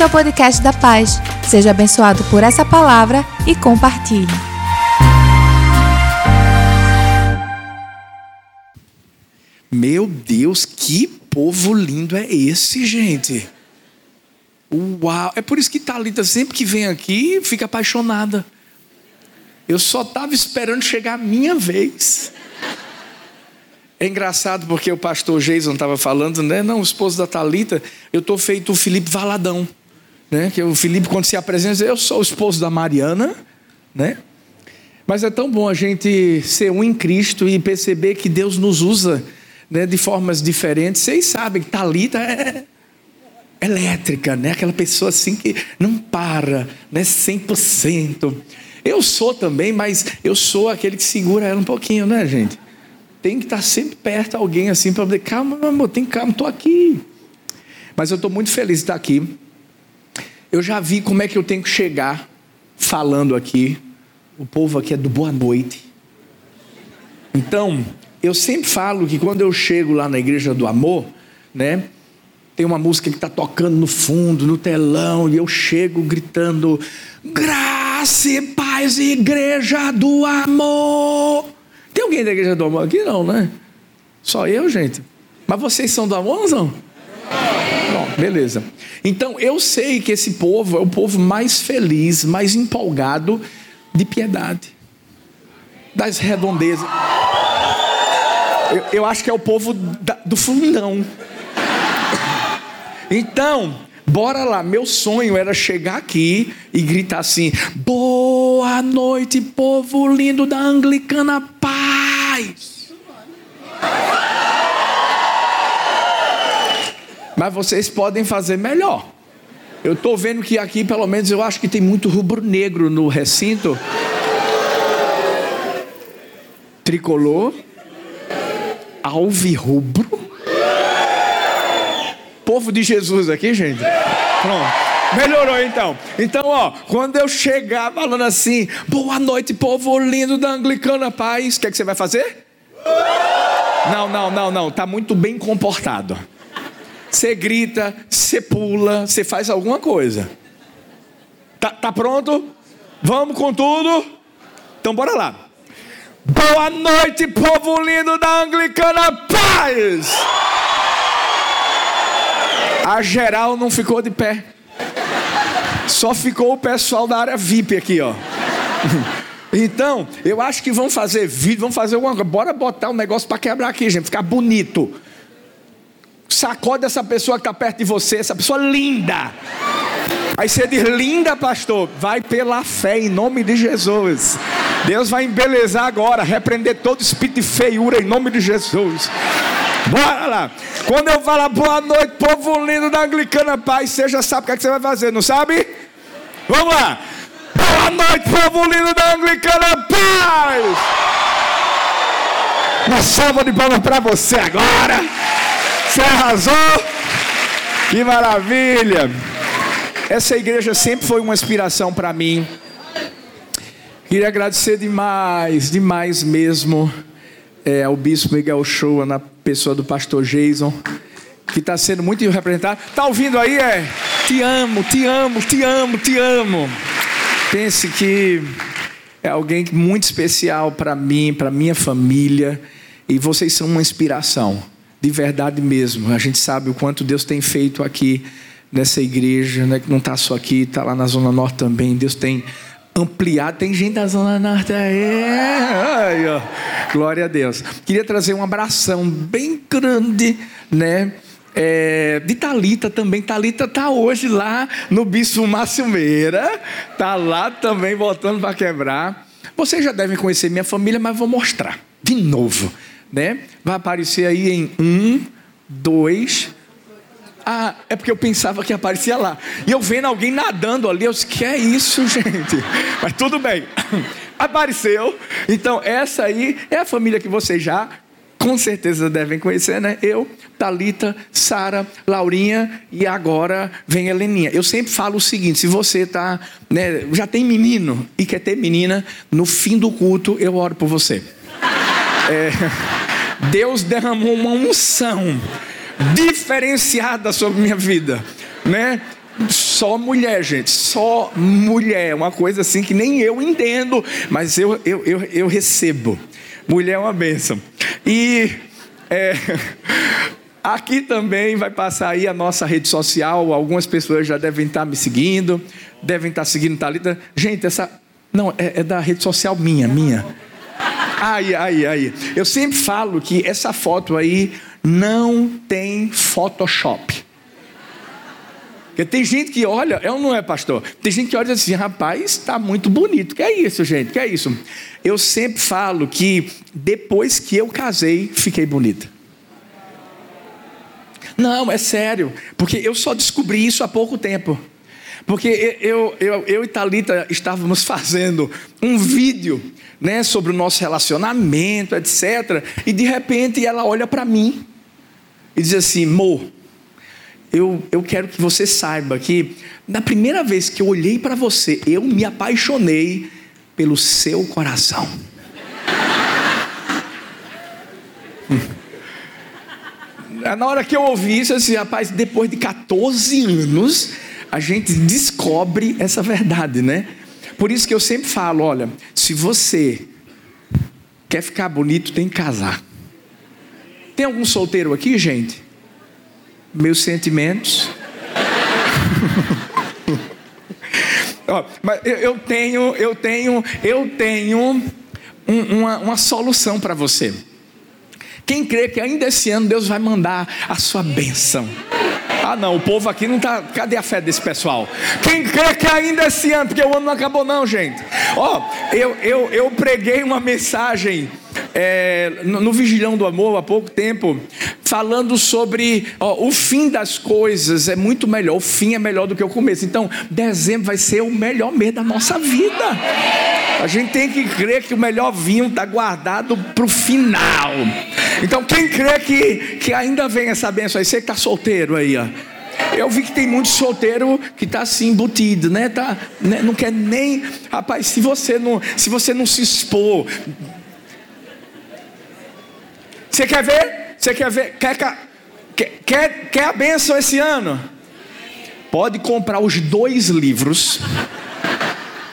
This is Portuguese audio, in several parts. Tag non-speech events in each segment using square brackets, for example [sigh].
Bem-vindo ao podcast da Paz. Seja abençoado por essa palavra e compartilhe. Meu Deus, que povo lindo é esse, gente? Uau! É por isso que Talita sempre que vem aqui fica apaixonada. Eu só estava esperando chegar a minha vez. É engraçado porque o pastor Jason estava falando, né? Não, o esposo da Talita, eu tô feito o Felipe Valadão, né? Que o Felipe quando se apresenta, eu sou o esposo da Mariana, né? Mas é tão bom a gente ser um em Cristo e perceber que Deus nos usa, né, de formas diferentes. Vocês sabem que Talita é elétrica, né? Aquela pessoa assim que não para, né? 100%. Eu sou também, mas eu sou aquele que segura ela um pouquinho, né, gente? tem que estar sempre perto de alguém assim para dizer, calma, meu amor, tem calma, estou aqui. Mas eu estou muito feliz de estar aqui. Eu já vi como é que eu tenho que chegar falando aqui. O povo aqui é do boa noite. Então, eu sempre falo que quando eu chego lá na igreja do amor, né? Tem uma música que está tocando no fundo, no telão, e eu chego gritando: Graça e paz, igreja do amor. Tem alguém da igreja do amor aqui? Não, né? Só eu, gente. Mas vocês são do amor ou não? Beleza. Então eu sei que esse povo é o povo mais feliz, mais empolgado de piedade, das redondezas. Eu, eu acho que é o povo da, do fundão. Então, Bora lá, meu sonho era chegar aqui e gritar assim: Boa noite, povo lindo da Anglicana Paz. Mas vocês podem fazer melhor. Eu estou vendo que aqui, pelo menos, eu acho que tem muito rubro-negro no recinto. Tricolor, alvirrubro povo de Jesus aqui, gente? Pronto. Melhorou então. Então, ó, quando eu chegar falando assim, boa noite, povo lindo da Anglicana Paz, o que, é que você vai fazer? Não, não, não, não. Tá muito bem comportado. Você grita, você pula, você faz alguma coisa. Tá, tá pronto? Vamos com tudo? Então bora lá. Boa noite, povo lindo da Anglicana Paz! A geral não ficou de pé. Só ficou o pessoal da área VIP aqui, ó. [laughs] Então, eu acho que vão fazer vídeo, vão fazer alguma coisa. Bora botar um negócio para quebrar aqui, gente, ficar bonito. Sacode essa pessoa que está perto de você, essa pessoa linda. Aí você diz, linda, pastor, vai pela fé em nome de Jesus. Deus vai embelezar agora, repreender todo espírito de feiura em nome de Jesus. Bora lá. Quando eu falar boa noite, povo lindo da Anglicana Paz, você já sabe o que, é que você vai fazer, não sabe? Vamos lá. Boa noite, povo lindo da Anglicana Paz. Uma salva de palmas para você agora. Você arrasou. Que maravilha. Essa igreja sempre foi uma inspiração para mim. Queria agradecer demais, demais mesmo é, ao bispo Miguel Shoa, na pessoa do pastor Jason, que está sendo muito representado. Está ouvindo aí? É, te amo, te amo, te amo, te amo. Pense que é alguém muito especial para mim, para minha família, e vocês são uma inspiração, de verdade mesmo. A gente sabe o quanto Deus tem feito aqui nessa igreja, né, que não está só aqui, está lá na Zona Norte também. Deus tem ampliar. Tem gente da Zona Norte aí. Ai, ó. Glória a Deus. Queria trazer um abração bem grande, né? É, de Talita também. Talita tá hoje lá no Bispo Márcio Meira. Tá lá também voltando para quebrar. Vocês já devem conhecer minha família, mas vou mostrar de novo, né? Vai aparecer aí em um, dois, ah, é porque eu pensava que aparecia lá. E eu vendo alguém nadando ali, eu disse, que é isso, [laughs] gente? Mas tudo bem. [laughs] Apareceu. Então, essa aí é a família que vocês já com certeza devem conhecer, né? Eu, Talita, Sara, Laurinha e agora vem Heleninha. Eu sempre falo o seguinte: se você tá, né, já tem menino e quer ter menina, no fim do culto eu oro por você. É, Deus derramou uma unção diferenciada sobre minha vida, né? Só mulher, gente, só mulher. Uma coisa assim que nem eu entendo, mas eu, eu, eu, eu recebo. Mulher é uma bênção. E é, aqui também vai passar aí a nossa rede social. Algumas pessoas já devem estar me seguindo, devem estar seguindo Talita. Gente, essa não é, é da rede social minha, minha. Aí, aí, aí. Eu sempre falo que essa foto aí não tem Photoshop. Porque tem gente que olha, é ou não é, pastor? Tem gente que olha assim, rapaz, está muito bonito. Que é isso, gente? Que é isso? Eu sempre falo que depois que eu casei, fiquei bonita. Não, é sério. Porque eu só descobri isso há pouco tempo. Porque eu, eu, eu e Thalita estávamos [laughs] fazendo um vídeo né, sobre o nosso relacionamento, etc. E de repente ela olha para mim e diz assim: Mo, eu, eu quero que você saiba que na primeira vez que eu olhei para você, eu me apaixonei pelo seu coração. Na hora que eu ouvi isso, assim, rapaz, depois de 14 anos, a gente descobre essa verdade, né? Por isso que eu sempre falo: olha, se você quer ficar bonito, tem que casar. Tem algum solteiro aqui, gente? meus sentimentos. [laughs] oh, mas eu tenho, eu tenho, eu tenho um, uma, uma solução para você. Quem crê que ainda esse ano Deus vai mandar a sua bênção? Ah, não, o povo aqui não está. Cadê a fé desse pessoal? Quem crê que ainda esse ano, porque o ano não acabou, não, gente. Ó, oh, eu, eu, eu preguei uma mensagem é, no, Vigilhão do Amor há pouco tempo, falando sobre ó, o fim das coisas é muito melhor, o fim é melhor do que o começo. Então, dezembro vai ser o melhor mês da nossa vida. A gente tem que crer que o melhor vinho está guardado para o final. Então, quem crê que, que ainda vem essa benção aí, você que está solteiro aí, ó. Eu vi que tem muito solteiro que está assim embutido, né? Tá, né? Não quer nem. Rapaz, se você não, se você não se expor, você quer ver? Você quer ver? Quer, quer, quer, a bênção esse ano? Pode comprar os dois livros.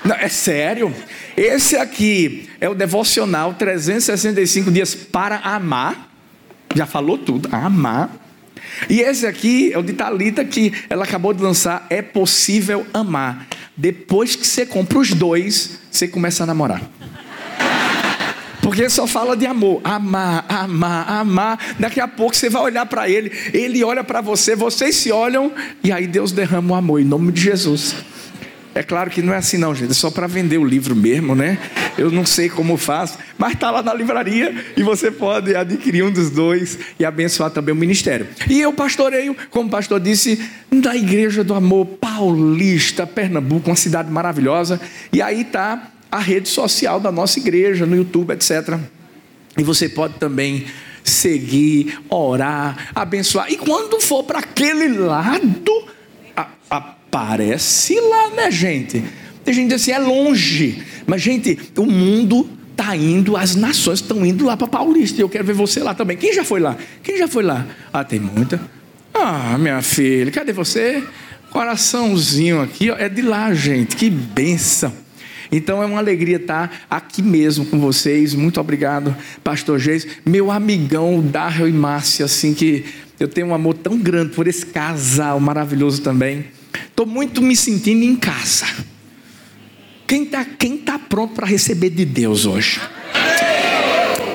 Não, é sério. Esse aqui é o devocional 365 dias para amar. Já falou tudo, amar. E esse aqui é o de Talita que ela acabou de lançar, é possível amar. Depois que você compra os dois, você começa a namorar. Porque só fala de amor. Amar, amar, amar. Daqui a pouco você vai olhar para ele, ele olha para você, vocês se olham e aí Deus derrama o amor em nome de Jesus. É claro que não é assim não, gente, é só para vender o livro mesmo, né? Eu não sei como faz, mas está lá na livraria e você pode adquirir um dos dois e abençoar também o ministério. E eu pastoreio, como o pastor disse, na Igreja do Amor Paulista, Pernambuco, uma cidade maravilhosa. E aí está a rede social da nossa igreja, no YouTube, etc. E você pode também seguir, orar, abençoar. E quando for para aquele lado, a, aparece lá, né, gente? Tem gente assim, é longe. Mas, gente, o mundo está indo, as nações estão indo lá para Paulista. Eu quero ver você lá também. Quem já foi lá? Quem já foi lá? Ah, tem muita. Ah, minha filha, cadê você? Coraçãozinho aqui, ó, é de lá, gente. Que benção. Então é uma alegria estar aqui mesmo com vocês. Muito obrigado, Pastor Geis. Meu amigão Darrell e Márcia, assim que eu tenho um amor tão grande por esse casal maravilhoso também. Estou muito me sentindo em casa. Quem está quem tá pronto para receber de Deus hoje?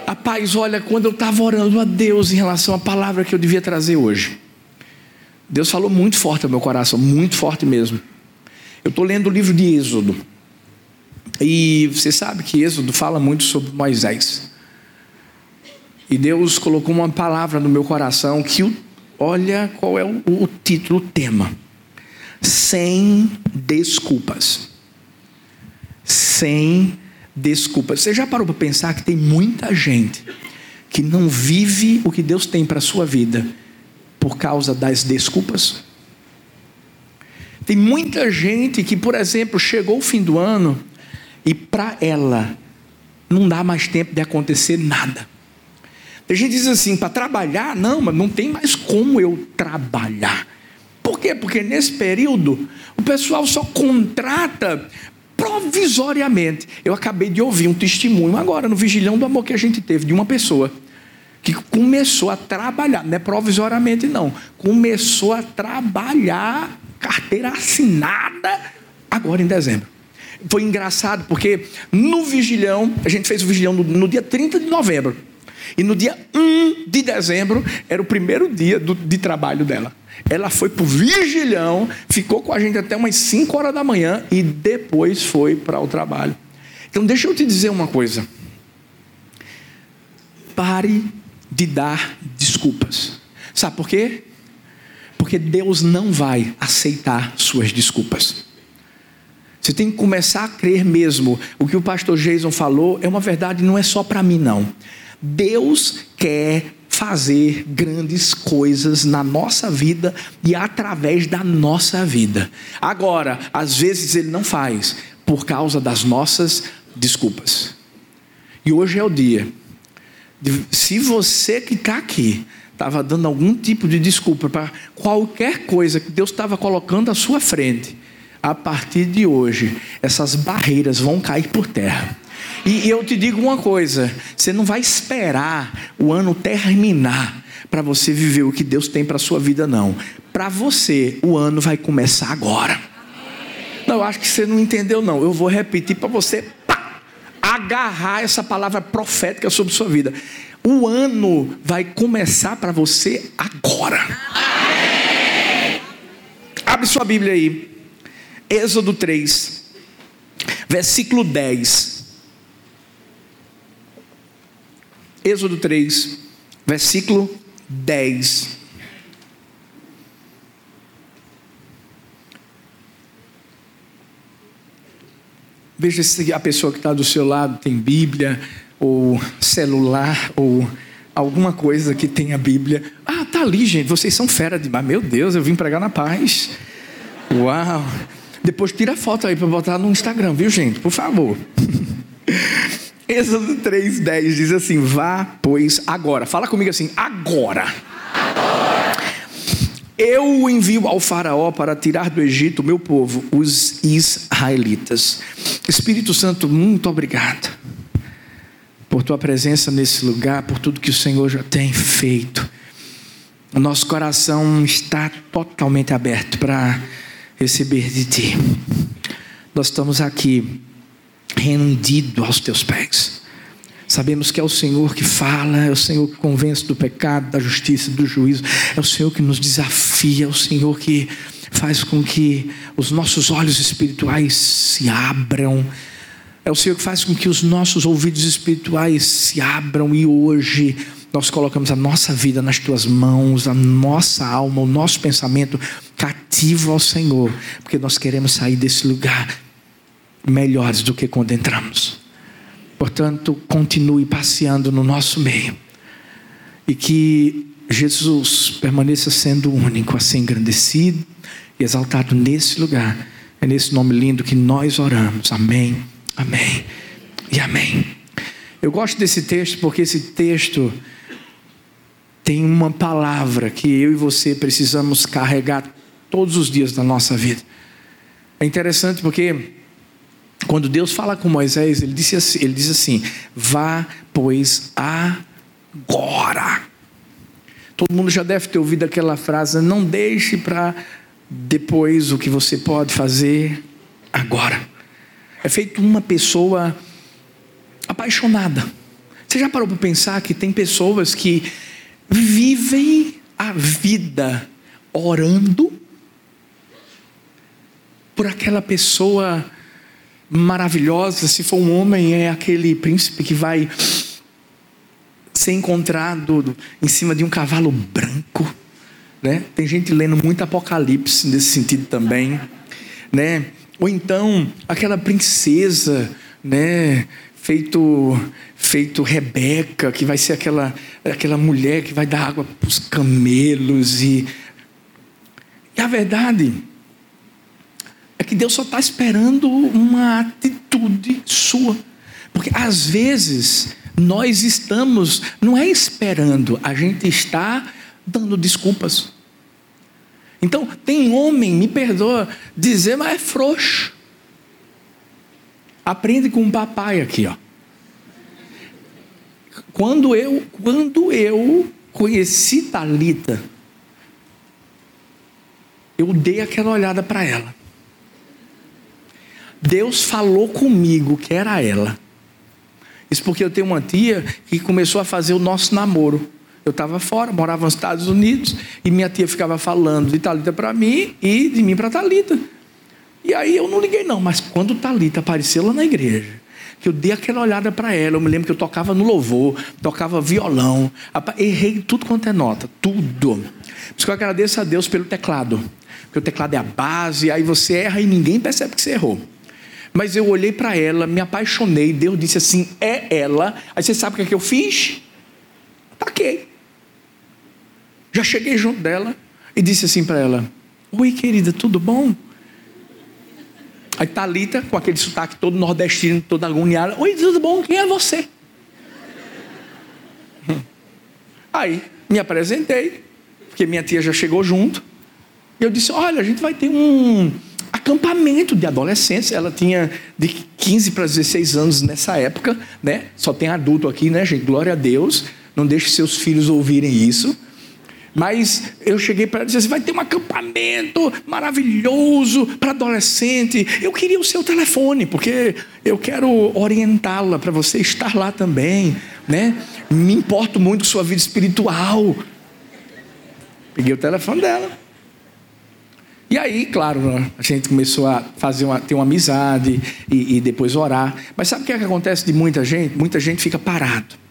Rapaz, olha, quando eu estava orando a Deus em relação à palavra que eu devia trazer hoje, Deus falou muito forte ao meu coração, muito forte mesmo. Eu estou lendo o livro de Êxodo. E você sabe que Êxodo fala muito sobre Moisés. E Deus colocou uma palavra no meu coração que, olha qual é o, o título, o tema. Sem desculpas. Sem desculpas. Você já parou para pensar que tem muita gente que não vive o que Deus tem para a sua vida por causa das desculpas? Tem muita gente que, por exemplo, chegou o fim do ano e para ela não dá mais tempo de acontecer nada. A gente diz assim, para trabalhar, não, mas não tem mais como eu trabalhar. Por quê? Porque nesse período o pessoal só contrata provisoriamente. Eu acabei de ouvir um testemunho agora no Vigilhão do Amor que a gente teve de uma pessoa que começou a trabalhar, não é provisoriamente não, começou a trabalhar carteira assinada agora em dezembro. Foi engraçado porque no vigilhão, a gente fez o vigilhão no, no dia 30 de novembro. E no dia 1 de dezembro era o primeiro dia do, de trabalho dela. Ela foi para o vigilhão, ficou com a gente até umas 5 horas da manhã e depois foi para o trabalho. Então deixa eu te dizer uma coisa. Pare de dar desculpas. Sabe por quê? Porque Deus não vai aceitar suas desculpas. Você tem que começar a crer mesmo. O que o pastor Jason falou é uma verdade, não é só para mim, não. Deus quer fazer grandes coisas na nossa vida e através da nossa vida. Agora, às vezes ele não faz por causa das nossas desculpas. E hoje é o dia. Se você que está aqui estava dando algum tipo de desculpa para qualquer coisa que Deus estava colocando à sua frente, a partir de hoje, essas barreiras vão cair por terra. E eu te digo uma coisa: você não vai esperar o ano terminar para você viver o que Deus tem para sua vida, não. Para você, o ano vai começar agora. Não, eu acho que você não entendeu, não. Eu vou repetir para você pá, agarrar essa palavra profética sobre sua vida. O ano vai começar para você agora. Abre sua Bíblia aí. Êxodo 3, versículo 10. Êxodo 3, versículo 10. Veja se a pessoa que está do seu lado tem Bíblia, ou celular, ou alguma coisa que tenha Bíblia. Ah, tá ali, gente. Vocês são fera demais. Meu Deus, eu vim pregar na paz. Uau! Depois tira a foto aí para botar no Instagram, viu, gente? Por favor. [laughs] Êxodo 3,10 diz assim: Vá, pois, agora. Fala comigo assim: agora. Eu o envio ao Faraó para tirar do Egito o meu povo, os israelitas. Espírito Santo, muito obrigado por tua presença nesse lugar, por tudo que o Senhor já tem feito. Nosso coração está totalmente aberto para receber de ti. Nós estamos aqui rendido aos teus pés. Sabemos que é o Senhor que fala, é o Senhor que convence do pecado, da justiça, do juízo, é o Senhor que nos desafia, é o Senhor que faz com que os nossos olhos espirituais se abram, é o Senhor que faz com que os nossos ouvidos espirituais se abram e hoje nós colocamos a nossa vida nas tuas mãos, a nossa alma, o nosso pensamento cativo ao Senhor, porque nós queremos sair desse lugar melhores do que quando entramos. Portanto, continue passeando no nosso meio e que Jesus permaneça sendo único, assim engrandecido e exaltado nesse lugar. É nesse nome lindo que nós oramos. Amém, amém e amém. Eu gosto desse texto porque esse texto tem uma palavra que eu e você precisamos carregar todos os dias da nossa vida. É interessante porque quando Deus fala com Moisés, ele, disse assim, ele diz assim: Vá, pois, agora. Todo mundo já deve ter ouvido aquela frase: Não deixe para depois o que você pode fazer agora. É feito uma pessoa apaixonada. Você já parou para pensar que tem pessoas que vivem a vida orando por aquela pessoa maravilhosa. Se for um homem, é aquele príncipe que vai ser encontrado em cima de um cavalo branco. Né? Tem gente lendo muito Apocalipse nesse sentido também. Né? Ou então aquela princesa, né? Feito feito Rebeca, que vai ser aquela aquela mulher que vai dar água para os camelos e e a verdade é que Deus só está esperando uma atitude sua, porque às vezes nós estamos não é esperando, a gente está dando desculpas. Então, tem homem, me perdoa dizer, mas é frouxo. Aprende com o papai aqui, ó. Quando eu, quando eu conheci Talita, eu dei aquela olhada para ela. Deus falou comigo que era ela. Isso porque eu tenho uma tia que começou a fazer o nosso namoro. Eu estava fora, morava nos Estados Unidos, e minha tia ficava falando de Talita para mim e de mim para Talita. E aí eu não liguei não, mas quando Talita apareceu lá na igreja, que eu dei aquela olhada para ela, eu me lembro que eu tocava no louvor, tocava violão, errei tudo quanto é nota, tudo. Por isso que eu agradeço a Deus pelo teclado, porque o teclado é a base, aí você erra e ninguém percebe que você errou. Mas eu olhei para ela, me apaixonei, Deus disse assim: é ela. Aí você sabe o que, é que eu fiz? Ataquei. Já cheguei junto dela e disse assim para ela: Oi, querida, tudo bom? Aí Talita, com aquele sotaque todo nordestino, toda agoniada: Oi, tudo bom? Quem é você? [laughs] Aí me apresentei, porque minha tia já chegou junto. E eu disse: Olha, a gente vai ter um acampamento de adolescentes. Ela tinha de 15 para 16 anos nessa época, né? Só tem adulto aqui, né, gente? Glória a Deus. Não deixe seus filhos ouvirem isso. Mas eu cheguei para ela e disse assim: vai ter um acampamento maravilhoso para adolescente. Eu queria o seu telefone, porque eu quero orientá-la para você estar lá também. Né? Me importo muito com sua vida espiritual. Peguei o telefone dela. E aí, claro, a gente começou a fazer uma, ter uma amizade e, e depois orar. Mas sabe o que, é que acontece de muita gente? Muita gente fica parado.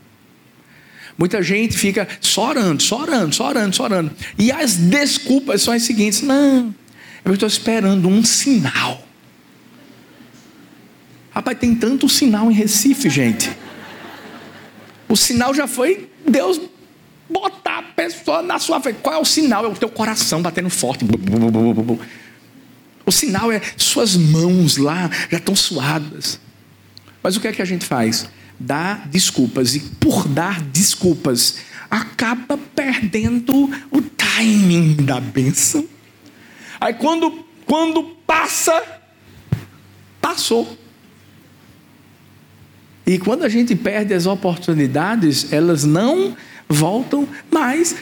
Muita gente fica só orando, só orando, só orando, só orando. E as desculpas são as seguintes: não, eu estou esperando um sinal. Rapaz, tem tanto sinal em Recife, gente. O sinal já foi Deus botar a pessoa na sua frente. Qual é o sinal? É o teu coração batendo forte. O sinal é suas mãos lá já estão suadas. Mas o que é que a gente faz? Dá desculpas. E por dar desculpas, acaba perdendo o timing da bênção. Aí quando, quando passa, passou. E quando a gente perde as oportunidades, elas não voltam mais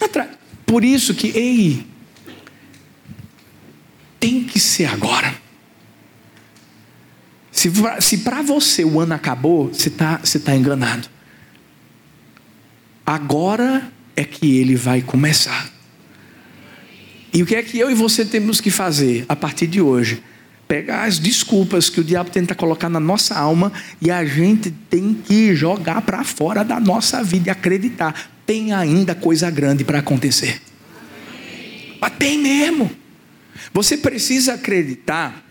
atrás. Por isso que, ei, tem que ser agora. Se, se para você o ano acabou, você está você tá enganado. Agora é que ele vai começar. E o que é que eu e você temos que fazer a partir de hoje? Pegar as desculpas que o diabo tenta colocar na nossa alma e a gente tem que jogar para fora da nossa vida e acreditar. Tem ainda coisa grande para acontecer. Mas tem mesmo. Você precisa acreditar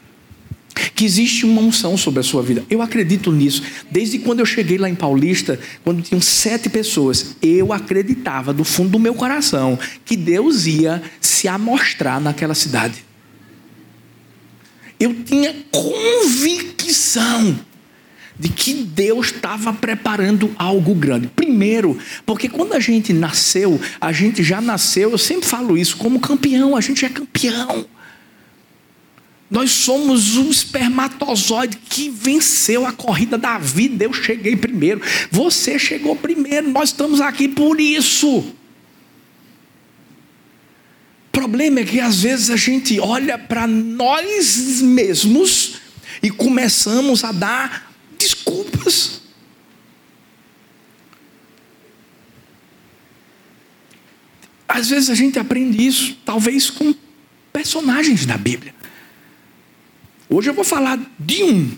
que existe uma unção sobre a sua vida. Eu acredito nisso. Desde quando eu cheguei lá em Paulista, quando tinham sete pessoas, eu acreditava do fundo do meu coração que Deus ia se amostrar naquela cidade. Eu tinha convicção de que Deus estava preparando algo grande. Primeiro, porque quando a gente nasceu, a gente já nasceu, eu sempre falo isso, como campeão, a gente é campeão. Nós somos um espermatozoide que venceu a corrida da vida. Eu cheguei primeiro. Você chegou primeiro. Nós estamos aqui por isso. O problema é que às vezes a gente olha para nós mesmos e começamos a dar desculpas. Às vezes a gente aprende isso, talvez com personagens da Bíblia. Hoje eu vou falar de um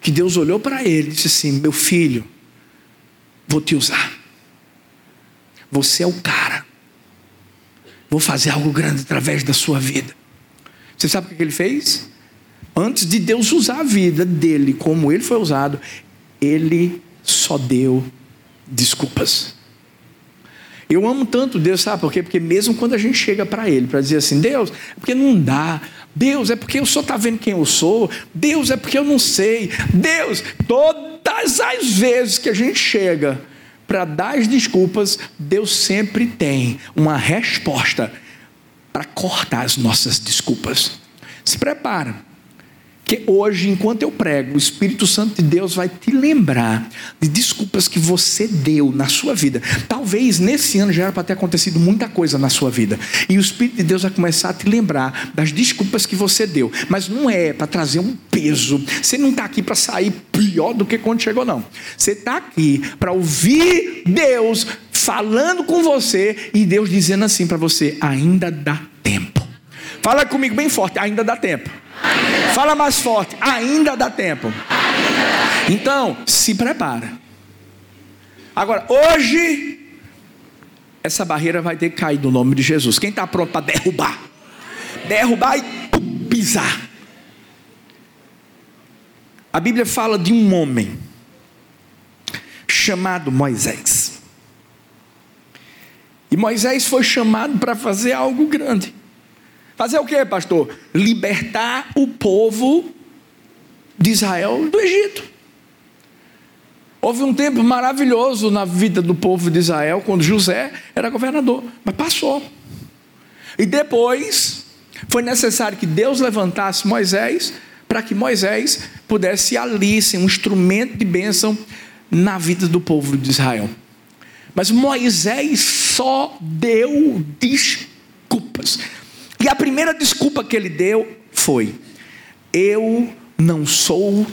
que Deus olhou para ele e disse assim: Meu filho, vou te usar. Você é o cara. Vou fazer algo grande através da sua vida. Você sabe o que ele fez? Antes de Deus usar a vida dele como ele foi usado, ele só deu desculpas. Eu amo tanto Deus, sabe por quê? Porque mesmo quando a gente chega para Ele, para dizer assim, Deus, é porque não dá, Deus, é porque o Senhor está vendo quem eu sou, Deus, é porque eu não sei, Deus, todas as vezes que a gente chega para dar as desculpas, Deus sempre tem uma resposta. para cortar as nossas desculpas. Se prepara. Que hoje, enquanto eu prego, o Espírito Santo de Deus vai te lembrar de desculpas que você deu na sua vida. Talvez nesse ano já era para ter acontecido muita coisa na sua vida. E o Espírito de Deus vai começar a te lembrar das desculpas que você deu. Mas não é para trazer um peso. Você não está aqui para sair pior do que quando chegou, não. Você está aqui para ouvir Deus falando com você e Deus dizendo assim para você: ainda dá tempo. Fala comigo bem forte: ainda dá tempo. Fala mais forte, ainda dá tempo. Então, se prepara. Agora, hoje, essa barreira vai ter que cair no nome de Jesus. Quem está pronto para derrubar? Derrubar e pisar. A Bíblia fala de um homem chamado Moisés. E Moisés foi chamado para fazer algo grande. Fazer o que, pastor? Libertar o povo de Israel do Egito. Houve um tempo maravilhoso na vida do povo de Israel quando José era governador, mas passou. E depois foi necessário que Deus levantasse Moisés para que Moisés pudesse ali ser um instrumento de bênção na vida do povo de Israel. Mas Moisés só deu desculpas. E a primeira desculpa que ele deu foi: Eu não sou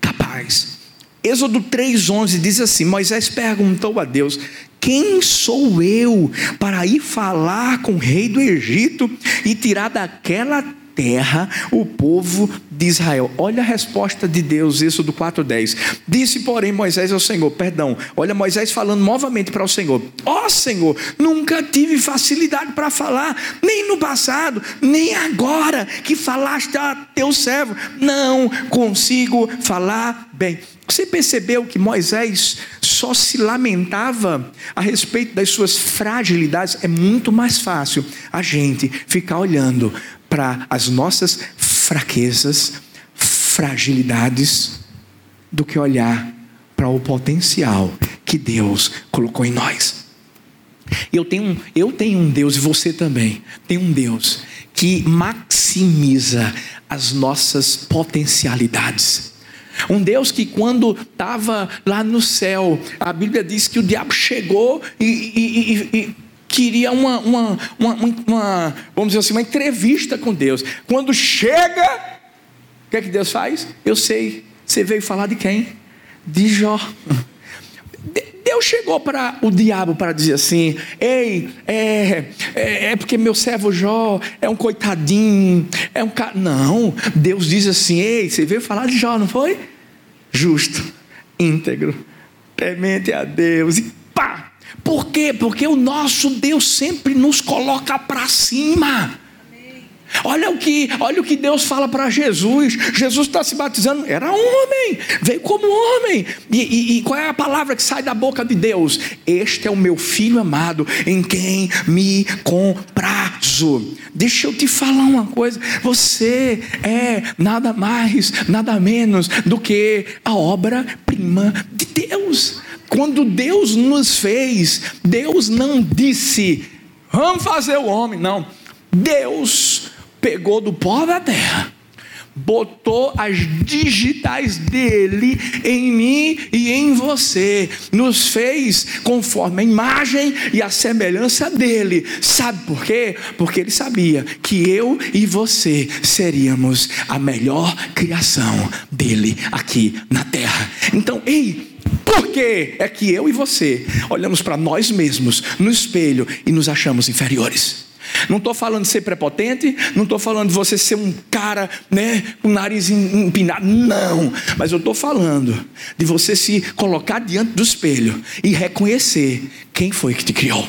capaz. Êxodo 3,11 diz assim: Moisés perguntou a Deus: Quem sou eu para ir falar com o rei do Egito e tirar daquela terra o povo de Israel. Olha a resposta de Deus, isso do 4:10. Disse, porém, Moisés ao Senhor, perdão. Olha Moisés falando novamente para o Senhor: Ó oh, Senhor, nunca tive facilidade para falar, nem no passado, nem agora que falaste a teu servo. Não consigo falar bem. Você percebeu que Moisés só se lamentava a respeito das suas fragilidades? É muito mais fácil a gente ficar olhando para as nossas fraquezas, fragilidades, do que olhar para o potencial que Deus colocou em nós. Eu tenho, eu tenho um Deus, e você também, tem um Deus que maximiza as nossas potencialidades. Um Deus que, quando estava lá no céu, a Bíblia diz que o diabo chegou e, e, e, e queria uma, uma, uma, uma, vamos dizer assim, uma entrevista com Deus. Quando chega, o que é que Deus faz? Eu sei, você veio falar de quem? De Jó. Deus chegou para o diabo para dizer assim: Ei, é, é, é, porque meu servo Jó é um coitadinho, é um cara. Não, Deus diz assim: Ei, você veio falar de Jó, não foi? Justo, íntegro, temente a Deus, por quê? Porque o nosso Deus sempre nos coloca para cima. Olha o que, olha o que Deus fala para Jesus. Jesus está se batizando, era homem, veio como homem. E, e, e, qual é a palavra que sai da boca de Deus? Este é o meu filho amado, em quem me comprazo. Deixa eu te falar uma coisa: você é nada mais, nada menos do que a obra-prima de Deus. Quando Deus nos fez, Deus não disse, vamos fazer o homem, não. Deus pegou do pó da terra, botou as digitais dele em mim e em você, nos fez conforme a imagem e a semelhança dele. Sabe por quê? Porque ele sabia que eu e você seríamos a melhor criação dele aqui na terra. Então, ei, por que é que eu e você olhamos para nós mesmos no espelho e nos achamos inferiores? Não estou falando de ser prepotente, não estou falando de você ser um cara né, com o nariz empinado, não. Mas eu estou falando de você se colocar diante do espelho e reconhecer quem foi que te criou.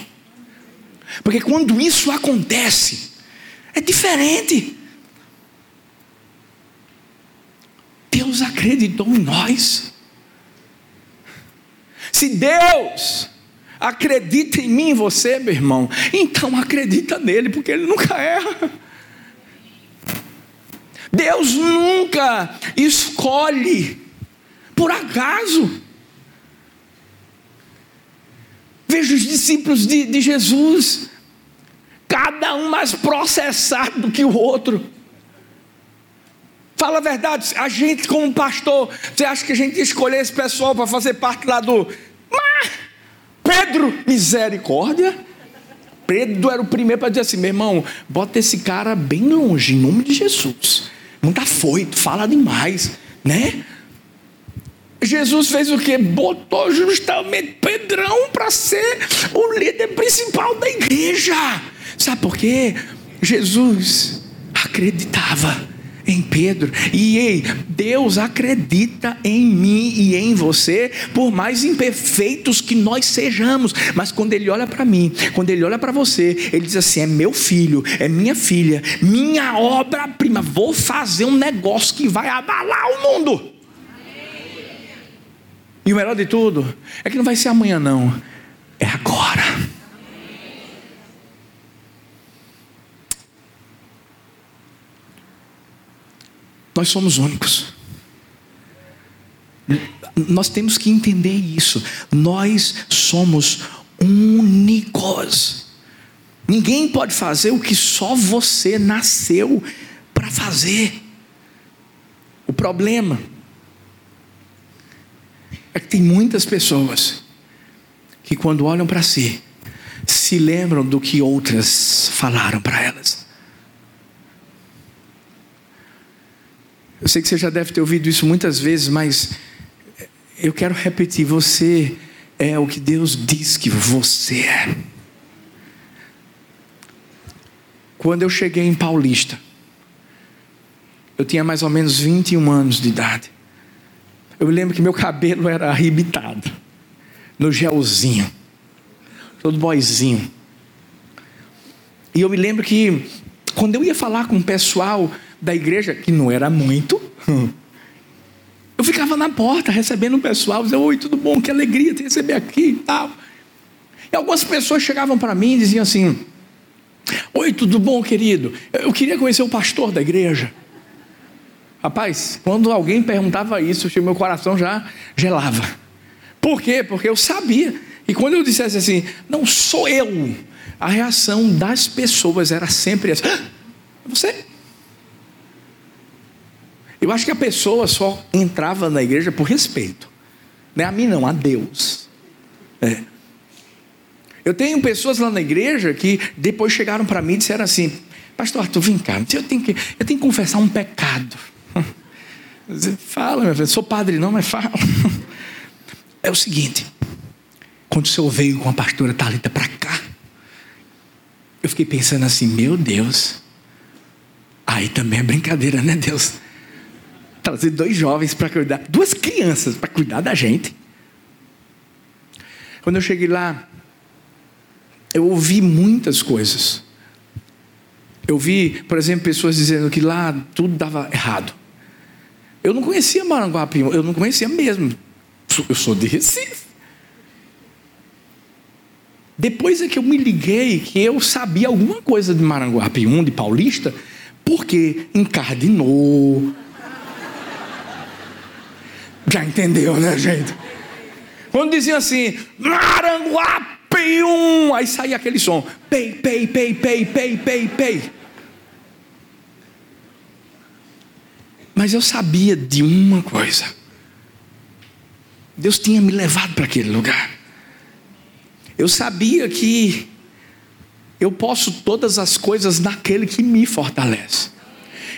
Porque quando isso acontece, é diferente. Deus acreditou em nós. Se Deus acredita em mim você, meu irmão, então acredita nele, porque ele nunca erra. Deus nunca escolhe por acaso. Veja os discípulos de, de Jesus. cada um mais processado do que o outro. Fala a verdade, a gente como pastor, você acha que a gente escolher esse pessoal para fazer parte lá do Pedro, misericórdia? Pedro era o primeiro para dizer assim: meu irmão, bota esse cara bem longe, em nome de Jesus. Não está foito, fala demais, né? Jesus fez o que? Botou justamente Pedrão para ser o líder principal da igreja. Sabe por quê? Jesus acreditava em Pedro. E ei, Deus acredita em mim e em você, por mais imperfeitos que nós sejamos. Mas quando Ele olha para mim, quando Ele olha para você, Ele diz assim: é meu filho, é minha filha, minha obra-prima. Vou fazer um negócio que vai abalar o mundo. E o melhor de tudo é que não vai ser amanhã, não, é agora. Nós somos únicos. Nós temos que entender isso. Nós somos únicos. Ninguém pode fazer o que só você nasceu para fazer. O problema é que tem muitas pessoas que, quando olham para si, se lembram do que outras falaram para elas. Eu sei que você já deve ter ouvido isso muitas vezes, mas eu quero repetir: você é o que Deus diz que você é. Quando eu cheguei em Paulista, eu tinha mais ou menos 21 anos de idade. Eu lembro que meu cabelo era arrebitado, no gelzinho, todo boizinho. E eu me lembro que, quando eu ia falar com o pessoal da igreja, que não era muito, eu ficava na porta recebendo o pessoal, dizendo: Oi, tudo bom? Que alegria te receber aqui e tal. E algumas pessoas chegavam para mim e diziam assim: Oi, tudo bom, querido? Eu queria conhecer o pastor da igreja. Rapaz, quando alguém perguntava isso, meu coração já gelava. Por quê? Porque eu sabia. E quando eu dissesse assim, não sou eu, a reação das pessoas era sempre essa: ah, [gasps] Você? Eu acho que a pessoa só entrava na igreja por respeito. Não é a mim, não, a Deus. É. Eu tenho pessoas lá na igreja que depois chegaram para mim e disseram assim: Pastor Arthur, vem cá, eu tenho que, eu tenho que confessar um pecado. [laughs] Fala, meu filho, sou padre não, mas fala. [laughs] É o seguinte: quando o senhor veio com a pastora Talita para cá, eu fiquei pensando assim: meu Deus, aí também é brincadeira, né, Deus? Trazer dois jovens para cuidar, duas crianças para cuidar da gente. Quando eu cheguei lá, eu ouvi muitas coisas. Eu vi, por exemplo, pessoas dizendo que lá tudo dava errado. Eu não conhecia Maranguape, eu não conhecia mesmo. Eu sou de Recife. Depois é que eu me liguei que eu sabia alguma coisa de Maranguape 1, de Paulista, porque encardinou, já entendeu, né, gente? Quando diziam assim, Maranguapium, aí saía aquele som, pei, pei, pei, pei, pei, pei, pei. Mas eu sabia de uma coisa. Deus tinha me levado para aquele lugar. Eu sabia que eu posso todas as coisas naquele que me fortalece.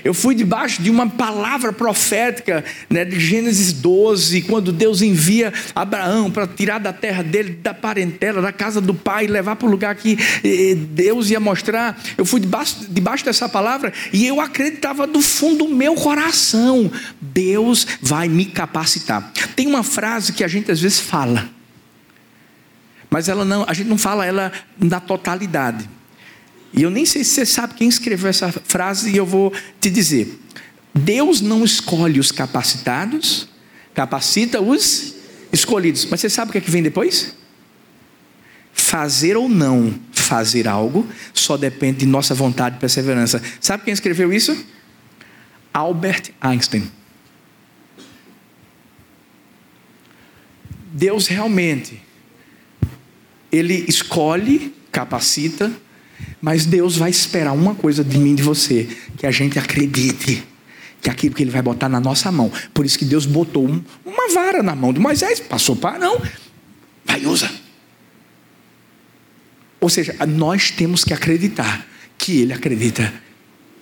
Eu fui debaixo de uma palavra profética né, de Gênesis 12, quando Deus envia Abraão para tirar da terra dele, da parentela, da casa do pai, levar para o lugar que Deus ia mostrar. Eu fui debaixo, debaixo dessa palavra e eu acreditava do fundo do meu coração: Deus vai me capacitar. Tem uma frase que a gente às vezes fala, mas ela não, a gente não fala ela na totalidade. E eu nem sei se você sabe quem escreveu essa frase, e eu vou te dizer: Deus não escolhe os capacitados, capacita os escolhidos. Mas você sabe o que, é que vem depois? Fazer ou não fazer algo só depende de nossa vontade e perseverança. Sabe quem escreveu isso? Albert Einstein. Deus realmente, Ele escolhe, capacita, Mas Deus vai esperar uma coisa de mim de você: que a gente acredite que aquilo que Ele vai botar na nossa mão. Por isso que Deus botou um, uma vara na mão de Moisés, passou para não, vai usa. Ou seja, nós temos que acreditar que Ele acredita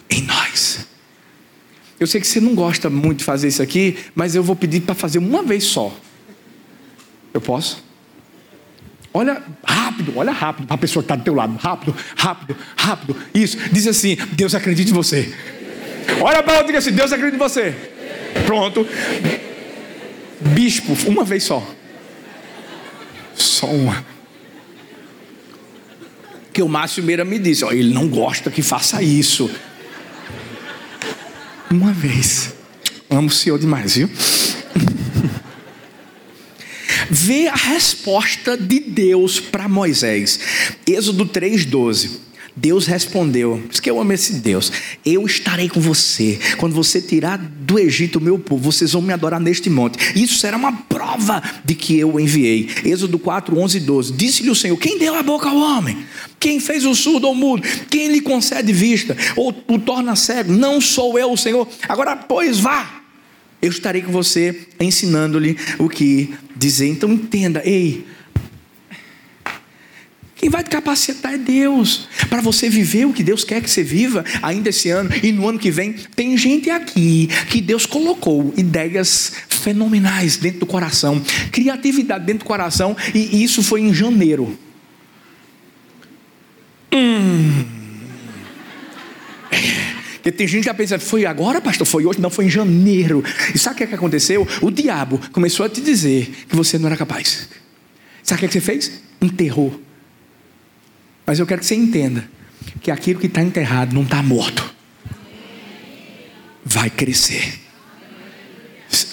em nós. Eu sei que você não gosta muito de fazer isso aqui, mas eu vou pedir para fazer uma vez só. Eu posso? Olha rápido, olha rápido para a pessoa que está do teu lado. Rápido, rápido, rápido. Isso. Diz assim: Deus acredita em você. Olha para ela e diga assim: Deus acredita em você. Pronto. Bispo, uma vez só. Só uma. Que o Márcio Meira me disse: ó, ele não gosta que faça isso. Uma vez. Amo o Senhor demais, viu? Vê a resposta de Deus para Moisés. Êxodo 3,12. Deus respondeu, por isso que eu amo esse Deus. Eu estarei com você. Quando você tirar do Egito o meu povo, vocês vão me adorar neste monte. Isso será uma prova de que eu o enviei. Êxodo 4, 11 e 12. Disse-lhe o Senhor: Quem deu a boca ao homem? Quem fez o surdo ou mudo? Quem lhe concede vista? Ou o torna cego? Não sou eu o Senhor. Agora, pois vá. Eu estarei com você ensinando-lhe o que dizer. Então entenda, ei, quem vai te capacitar é Deus. Para você viver o que Deus quer que você viva, ainda esse ano e no ano que vem. Tem gente aqui que Deus colocou ideias fenomenais dentro do coração, criatividade dentro do coração, e isso foi em janeiro. Hum. Porque tem gente que já pensa, foi agora, pastor? Foi hoje? Não, foi em janeiro. E sabe o que, é que aconteceu? O diabo começou a te dizer que você não era capaz. Sabe o que, é que você fez? Enterrou mas eu quero que você entenda que aquilo que está enterrado não está morto. Vai crescer.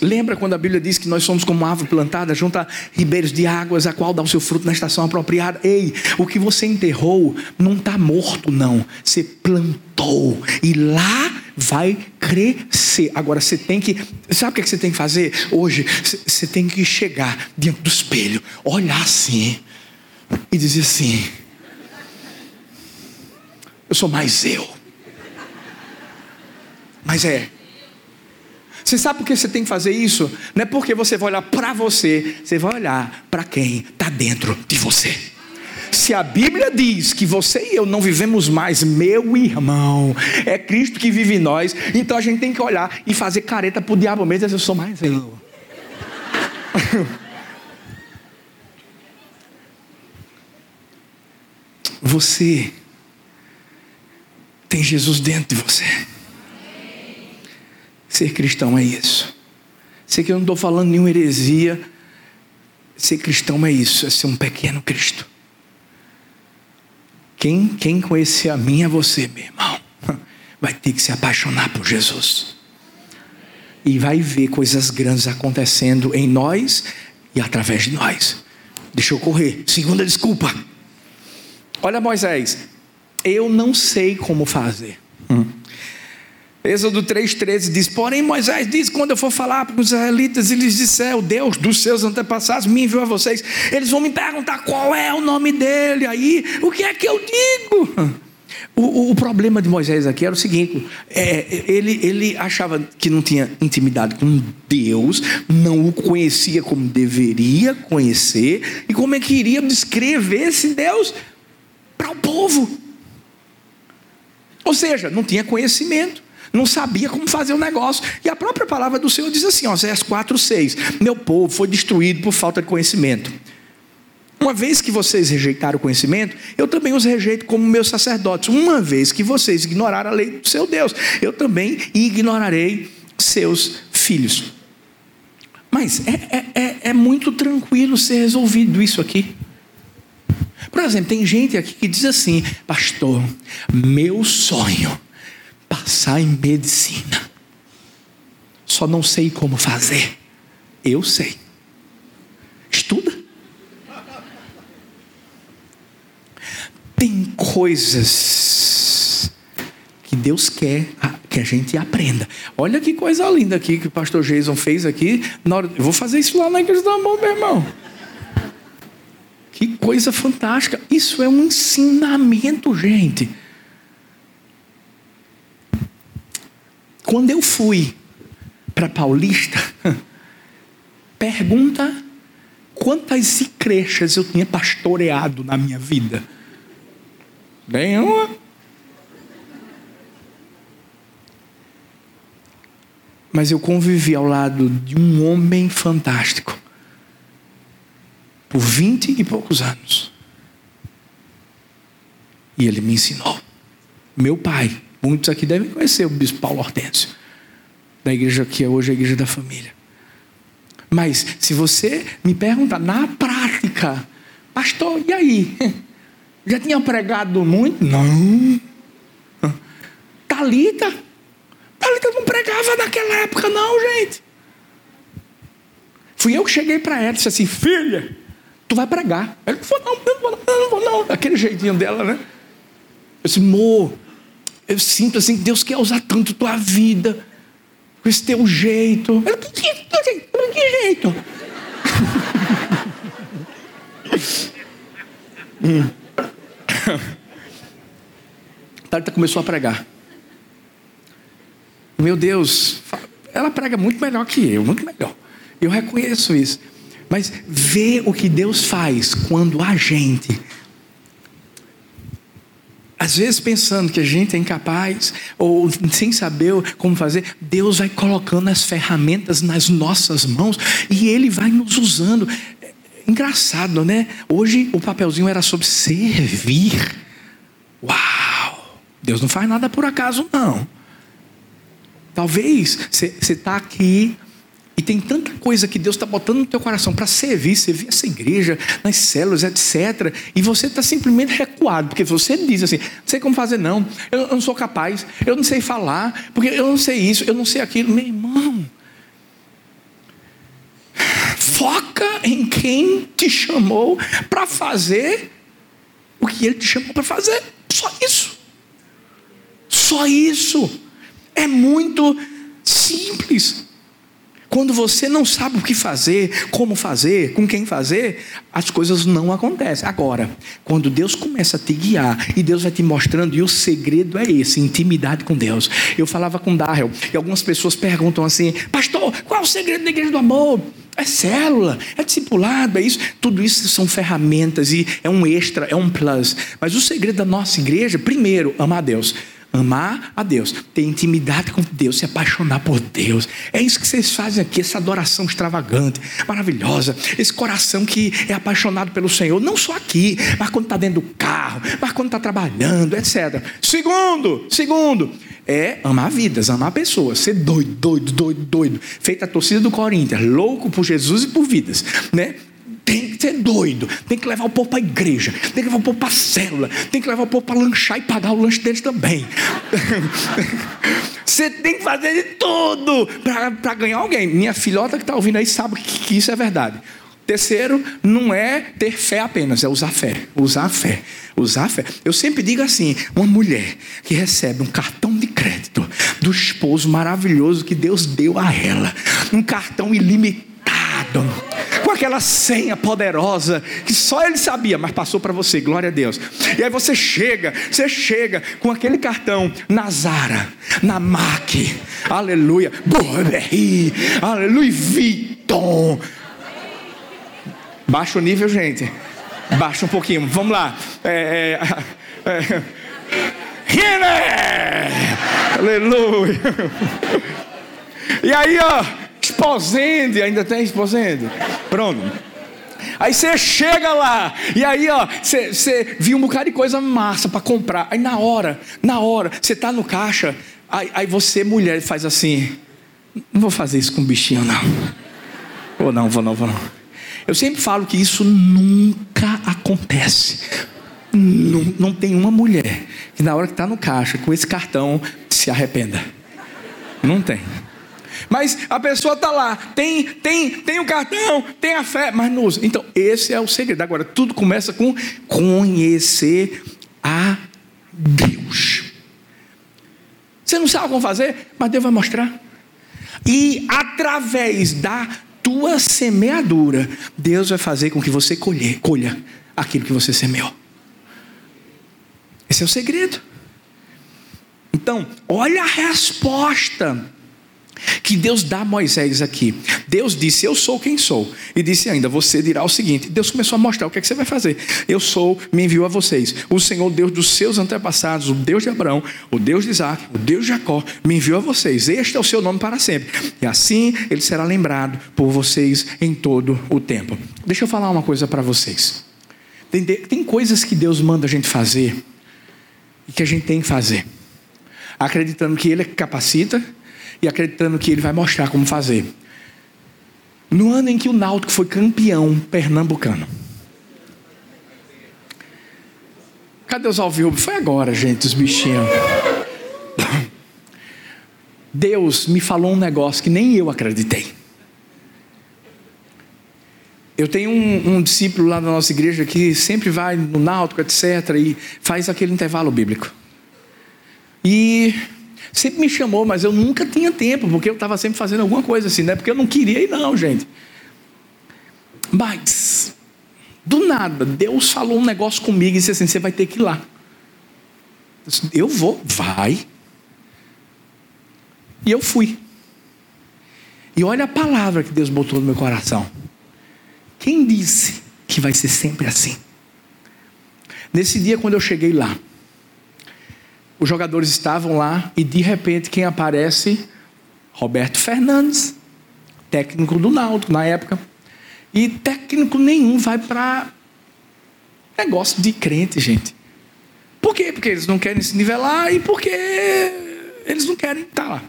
Lembra quando a Bíblia diz que nós somos como árvore plantada junto a ribeiros de águas, a qual dá o seu fruto na estação apropriada? Ei, o que você enterrou não está morto, não. Você plantou e lá vai crescer. Agora você tem que. Sabe o que você tem que fazer? Hoje, você tem que chegar diante do espelho, olhar assim e dizer assim: eu sou mais eu. Mas é. Você sabe por que você tem que fazer isso? Não é porque você vai olhar para você, você vai olhar para quem está dentro de você. Se a Bíblia diz que você e eu não vivemos mais, meu irmão, é Cristo que vive em nós, então a gente tem que olhar e fazer careta para o diabo mesmo, eu sou mais eu. [laughs] Você tem Jesus dentro de você. Ser cristão é isso. Sei que eu não estou falando nenhuma heresia. Ser cristão é isso, é ser um pequeno Cristo. Quem, quem conhecer a mim é você, meu irmão. [laughs] Vai ter que se apaixonar por Jesus. E vai ver coisas grandes acontecendo em nós e através de nós. Deixa eu correr. Segunda desculpa. Olha Moisés, eu não sei como fazer. Hum. Êxodo 3,13 diz: Porém, Moisés diz: Quando eu for falar para os israelitas e lhes disser, o Deus dos seus antepassados me enviou a vocês, eles vão me perguntar qual é o nome dele. Aí, o que é que eu digo? O, o, o problema de Moisés aqui era o seguinte: é, ele, ele achava que não tinha intimidade com Deus, não o conhecia como deveria conhecer, e como é que iria descrever esse Deus para o povo. Ou seja, não tinha conhecimento, não sabia como fazer o negócio. E a própria palavra do Senhor diz assim, Oséias 4, 6: Meu povo foi destruído por falta de conhecimento. Uma vez que vocês rejeitaram o conhecimento, eu também os rejeito como meus sacerdotes. Uma vez que vocês ignoraram a lei do seu Deus, eu também ignorarei seus filhos. Mas é, é, é, é muito tranquilo ser resolvido isso aqui. Por exemplo, tem gente aqui que diz assim, pastor, meu sonho passar em medicina. Só não sei como fazer. Eu sei. Estuda. Tem coisas que Deus quer que a gente aprenda. Olha que coisa linda aqui que o pastor Jason fez aqui. Eu vou fazer isso lá na igreja do amor, meu irmão. Que coisa fantástica. Isso é um ensinamento, gente. Quando eu fui para Paulista, [laughs] pergunta quantas igrejas eu tinha pastoreado na minha vida. Nenhuma. Mas eu convivi ao lado de um homem fantástico por vinte e poucos anos. E ele me ensinou. Meu pai, muitos aqui devem conhecer o bispo Paulo Hortêncio, da igreja que é hoje a igreja da família. Mas se você me perguntar na prática, pastor, e aí? [laughs] Já tinha pregado muito? Não. Talita? Talita não pregava naquela época, não, gente. Fui eu que cheguei para ela e disse assim: filha, tu vai pregar. Ela não, eu não vou, não, eu não vou, não. Aquele jeitinho dela, né? Eu disse: amor, eu sinto assim que Deus quer usar tanto tua vida, com esse teu jeito. Ela, que, que, que, jeito? [laughs] Talita começou a pregar. Meu Deus, ela prega muito melhor que eu, muito melhor. Eu reconheço isso. Mas ver o que Deus faz quando a gente, às vezes pensando que a gente é incapaz, ou sem saber como fazer, Deus vai colocando as ferramentas nas nossas mãos e Ele vai nos usando. Engraçado, né? Hoje o papelzinho era sobre servir. Uau! Deus não faz nada por acaso, não. Talvez você está aqui e tem tanta coisa que Deus está botando no teu coração para servir, servir essa igreja, nas células, etc. E você está simplesmente recuado, porque você diz assim: não sei como fazer, não, eu não sou capaz, eu não sei falar, porque eu não sei isso, eu não sei aquilo. Meu irmão, foca em quem te chamou para fazer o que ele te chamou para fazer. Só isso. Só isso. É muito simples. Quando você não sabe o que fazer, como fazer, com quem fazer, as coisas não acontecem. Agora, quando Deus começa a te guiar e Deus vai te mostrando, e o segredo é esse: intimidade com Deus. Eu falava com Darrell e algumas pessoas perguntam assim: Pastor, qual é o segredo da igreja do amor? É célula, é discipulado, é isso. Tudo isso são ferramentas e é um extra, é um plus. Mas o segredo da nossa igreja, primeiro, amar a Deus amar a Deus, ter intimidade com Deus, se apaixonar por Deus. É isso que vocês fazem aqui, essa adoração extravagante, maravilhosa, esse coração que é apaixonado pelo Senhor, não só aqui, mas quando está dentro do carro, mas quando está trabalhando, etc. Segundo, segundo, é amar vidas, amar pessoas, ser doido, doido, doido, doido, feita a torcida do Corinthians, louco por Jesus e por vidas, né? Tem que ser doido, tem que levar o povo para a igreja, tem que levar o povo para a célula, tem que levar o povo para lanchar e pagar o lanche deles também. [laughs] Você tem que fazer de tudo para ganhar alguém. Minha filhota que está ouvindo aí sabe que, que isso é verdade. Terceiro, não é ter fé apenas, é usar fé. Usar fé. Usar fé. Eu sempre digo assim: uma mulher que recebe um cartão de crédito do esposo maravilhoso que Deus deu a ela, um cartão ilimitado com aquela senha poderosa que só ele sabia, mas passou para você, glória a Deus. E aí você chega, você chega com aquele cartão na Zara, na MAC, aleluia, Burberry, aleluia, Vuitton. Baixa o nível, gente. Baixa um pouquinho, vamos lá. É, é, [laughs] é, Aleluia. E aí, ó, Esposende, ainda tem esposende? Pronto. Aí você chega lá, e aí, ó, você, viu um bocado de coisa massa para comprar. Aí na hora, na hora, você tá no caixa, aí, aí você, mulher, faz assim: não vou fazer isso com bichinho, não. Vou não, vou não, vou não. Eu sempre falo que isso nunca acontece. Não, não tem uma mulher que na hora que está no caixa com esse cartão se arrependa. Não tem. Mas a pessoa está lá, tem, tem, tem o cartão, tem a fé, mas não usa. Então, esse é o segredo. Agora, tudo começa com conhecer a Deus. Você não sabe como fazer, mas Deus vai mostrar. E através da tua semeadura, Deus vai fazer com que você colher, colha aquilo que você semeou. Esse é o segredo. Então, olha a resposta que Deus dá a Moisés aqui. Deus disse: Eu sou quem sou. E disse ainda: Você dirá o seguinte. Deus começou a mostrar o que é que você vai fazer. Eu sou, me enviou a vocês. O Senhor, Deus dos seus antepassados, o Deus de Abraão, o Deus de Isaac, o Deus de Jacó, me enviou a vocês. Este é o seu nome para sempre. E assim ele será lembrado por vocês em todo o tempo. Deixa eu falar uma coisa para vocês. Tem, tem coisas que Deus manda a gente fazer e que a gente tem que fazer, acreditando que Ele capacita e acreditando que Ele vai mostrar como fazer. No ano em que o Náutico foi campeão pernambucano. Cadê os alvirrubos? Foi agora, gente, os bichinhos. Deus me falou um negócio que nem eu acreditei. Eu tenho um, um, discípulo lá na nossa igreja que sempre vai no náutico, etc., e faz aquele intervalo bíblico. E sempre me chamou, mas eu nunca tinha tempo, porque eu estava sempre fazendo alguma coisa assim, não é porque eu não queria ir, não, gente. Mas, do nada, Deus falou um negócio comigo e disse assim: você vai ter que ir lá. Eu vou, vai. E eu fui. E olha a palavra que Deus botou no meu coração. Quem disse que vai ser sempre assim? Nesse dia, quando eu cheguei lá, os jogadores estavam lá e de repente quem aparece? Roberto Fernandes, técnico do Náutico na época. E técnico nenhum vai para negócio de crente, gente. Por quê? Porque eles não querem se nivelar e porque eles não querem estar lá.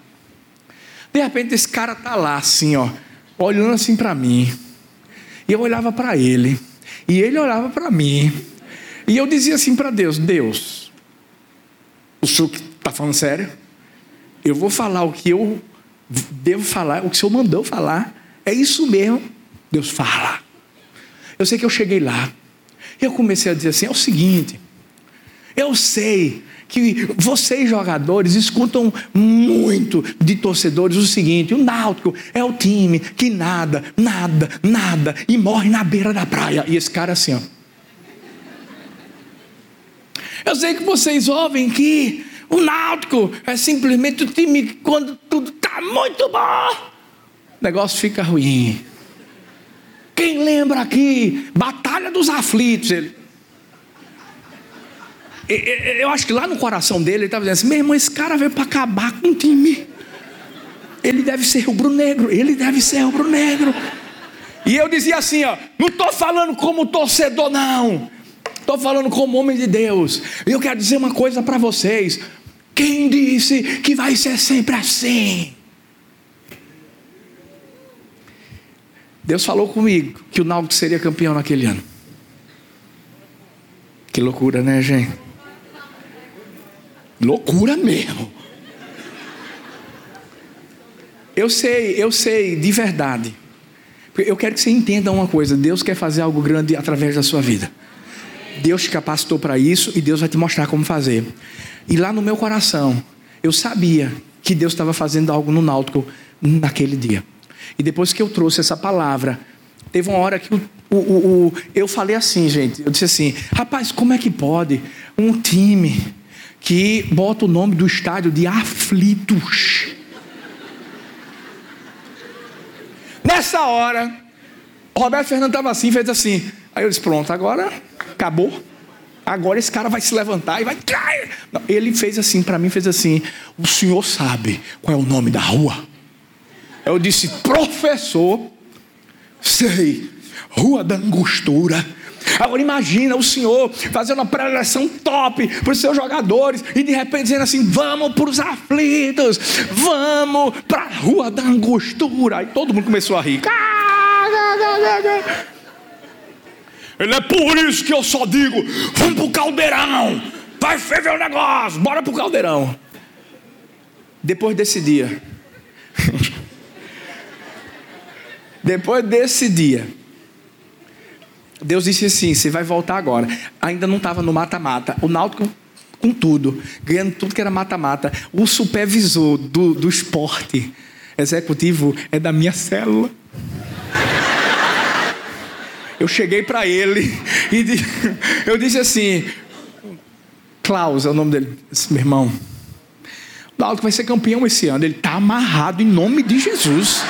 De repente esse cara tá lá assim, ó, olhando assim para mim. E eu olhava para ele, e ele olhava para mim. E eu dizia assim para Deus: Deus, o senhor está falando sério? Eu vou falar o que eu devo falar, o que o senhor mandou falar. É isso mesmo. Deus fala. Eu sei que eu cheguei lá. Eu comecei a dizer assim: é o seguinte. Eu sei que vocês jogadores escutam muito de torcedores o seguinte: o Náutico é o time que nada, nada, nada e morre na beira da praia. E esse cara assim, ó. Eu sei que vocês ouvem que o Náutico é simplesmente o time quando tudo está muito bom. O negócio fica ruim. Quem lembra aqui? Batalha dos aflitos. Ele, eu acho que lá no coração dele ele estava dizendo assim: meu irmão, esse cara veio para acabar com o time. Ele deve ser rubro-negro, ele deve ser rubro-negro. E eu dizia assim: ó, não estou falando como torcedor, não. Estou falando como homem de Deus. E eu quero dizer uma coisa para vocês: quem disse que vai ser sempre assim? Deus falou comigo que o Náutico seria campeão naquele ano. Que loucura, né, gente? Loucura mesmo. Eu sei, eu sei, de verdade. Eu quero que você entenda uma coisa: Deus quer fazer algo grande através da sua vida. Deus te capacitou para isso e Deus vai te mostrar como fazer. E lá no meu coração, eu sabia que Deus estava fazendo algo no náutico naquele dia. E depois que eu trouxe essa palavra, teve uma hora que o, o, o, eu falei assim, gente. Eu disse assim: rapaz, como é que pode um time que bota o nome do estádio de aflitos. Nessa hora, Roberto Fernando estava assim, fez assim. Aí eu disse: pronto, agora acabou. Agora esse cara vai se levantar e vai. Não, ele fez assim, para mim, fez assim: o senhor sabe qual é o nome da rua? Eu disse: professor, sei, Rua da Angostura. Agora imagina o senhor fazendo uma preleção top para os seus jogadores e de repente dizendo assim: vamos para os aflitos, vamos para a rua da angostura. Aí todo mundo começou a rir. Ele é por isso que eu só digo: vamos para o caldeirão, vai ferver o negócio, bora para o caldeirão. Depois desse dia, [laughs] depois desse dia, Deus disse assim: você vai voltar agora. Ainda não estava no mata-mata. O Náutico com tudo, ganhando tudo que era mata-mata. O supervisor do, do esporte executivo é da minha célula. Eu cheguei para ele e eu disse assim: Klaus é o nome dele. Disse, meu irmão, o Náutico vai ser campeão esse ano. Ele está amarrado em nome de Jesus.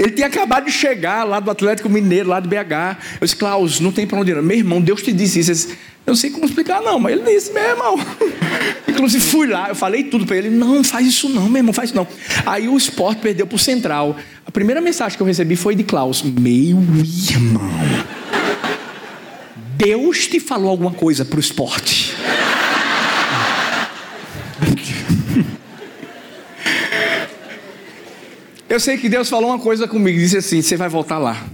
Ele tinha acabado de chegar lá do Atlético Mineiro, lá do BH. Eu disse, Klaus, não tem para onde ir. Meu irmão, Deus te disse isso. Eu não sei como explicar, não, mas ele disse, meu irmão. [laughs] Inclusive fui lá, eu falei tudo para ele. Não, faz isso não, meu irmão, faz isso não. Aí o esporte perdeu para o Central. A primeira mensagem que eu recebi foi de Klaus. Meu irmão. Deus te falou alguma coisa para o esporte. Eu sei que Deus falou uma coisa comigo, disse assim: você vai voltar lá,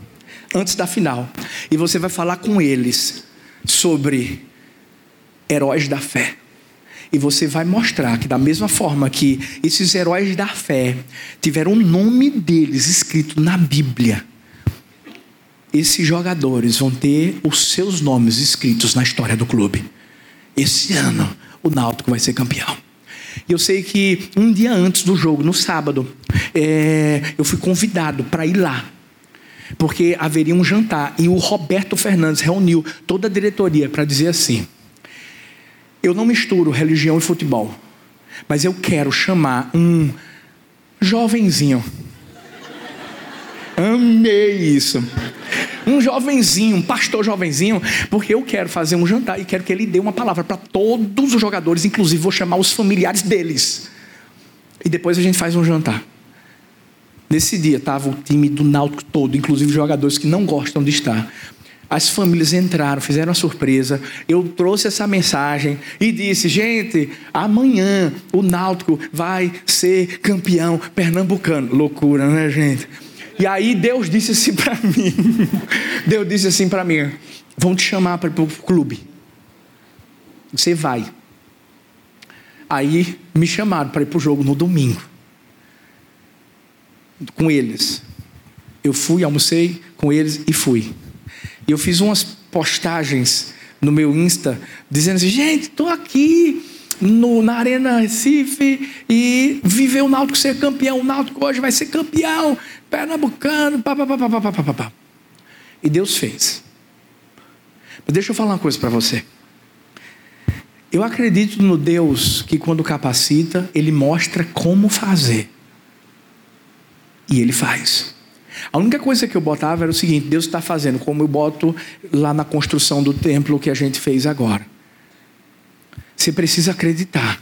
antes da final, e você vai falar com eles sobre heróis da fé. E você vai mostrar que, da mesma forma que esses heróis da fé tiveram o nome deles escrito na Bíblia, esses jogadores vão ter os seus nomes escritos na história do clube. Esse ano, o Náutico vai ser campeão. Eu sei que um dia antes do jogo, no sábado, é, eu fui convidado para ir lá. Porque haveria um jantar. E o Roberto Fernandes reuniu toda a diretoria para dizer assim: Eu não misturo religião e futebol. Mas eu quero chamar um jovenzinho. Amei isso um jovenzinho, um pastor jovenzinho, porque eu quero fazer um jantar e quero que ele dê uma palavra para todos os jogadores, inclusive vou chamar os familiares deles. E depois a gente faz um jantar. Nesse dia estava o time do Náutico todo, inclusive jogadores que não gostam de estar. As famílias entraram, fizeram uma surpresa. Eu trouxe essa mensagem e disse: gente, amanhã o Náutico vai ser campeão pernambucano. Loucura, né, gente? E aí Deus disse assim para [laughs] mim: Deus disse assim para mim: vão te chamar para o clube. Você vai. Aí me chamaram para ir para o jogo no domingo. Com eles. Eu fui, almocei com eles e fui. E eu fiz umas postagens no meu Insta dizendo assim: gente, estou aqui no, na Arena Recife e viver o Náutico ser campeão. O Náutico hoje vai ser campeão. Pernambucano, pá, pá, pá, pá, pá, pá, pá. E Deus fez. Mas deixa eu falar uma coisa para você. Eu acredito no Deus que, quando capacita, Ele mostra como fazer. E Ele faz. A única coisa que eu botava era o seguinte: Deus está fazendo, como eu boto lá na construção do templo que a gente fez agora. Você precisa acreditar.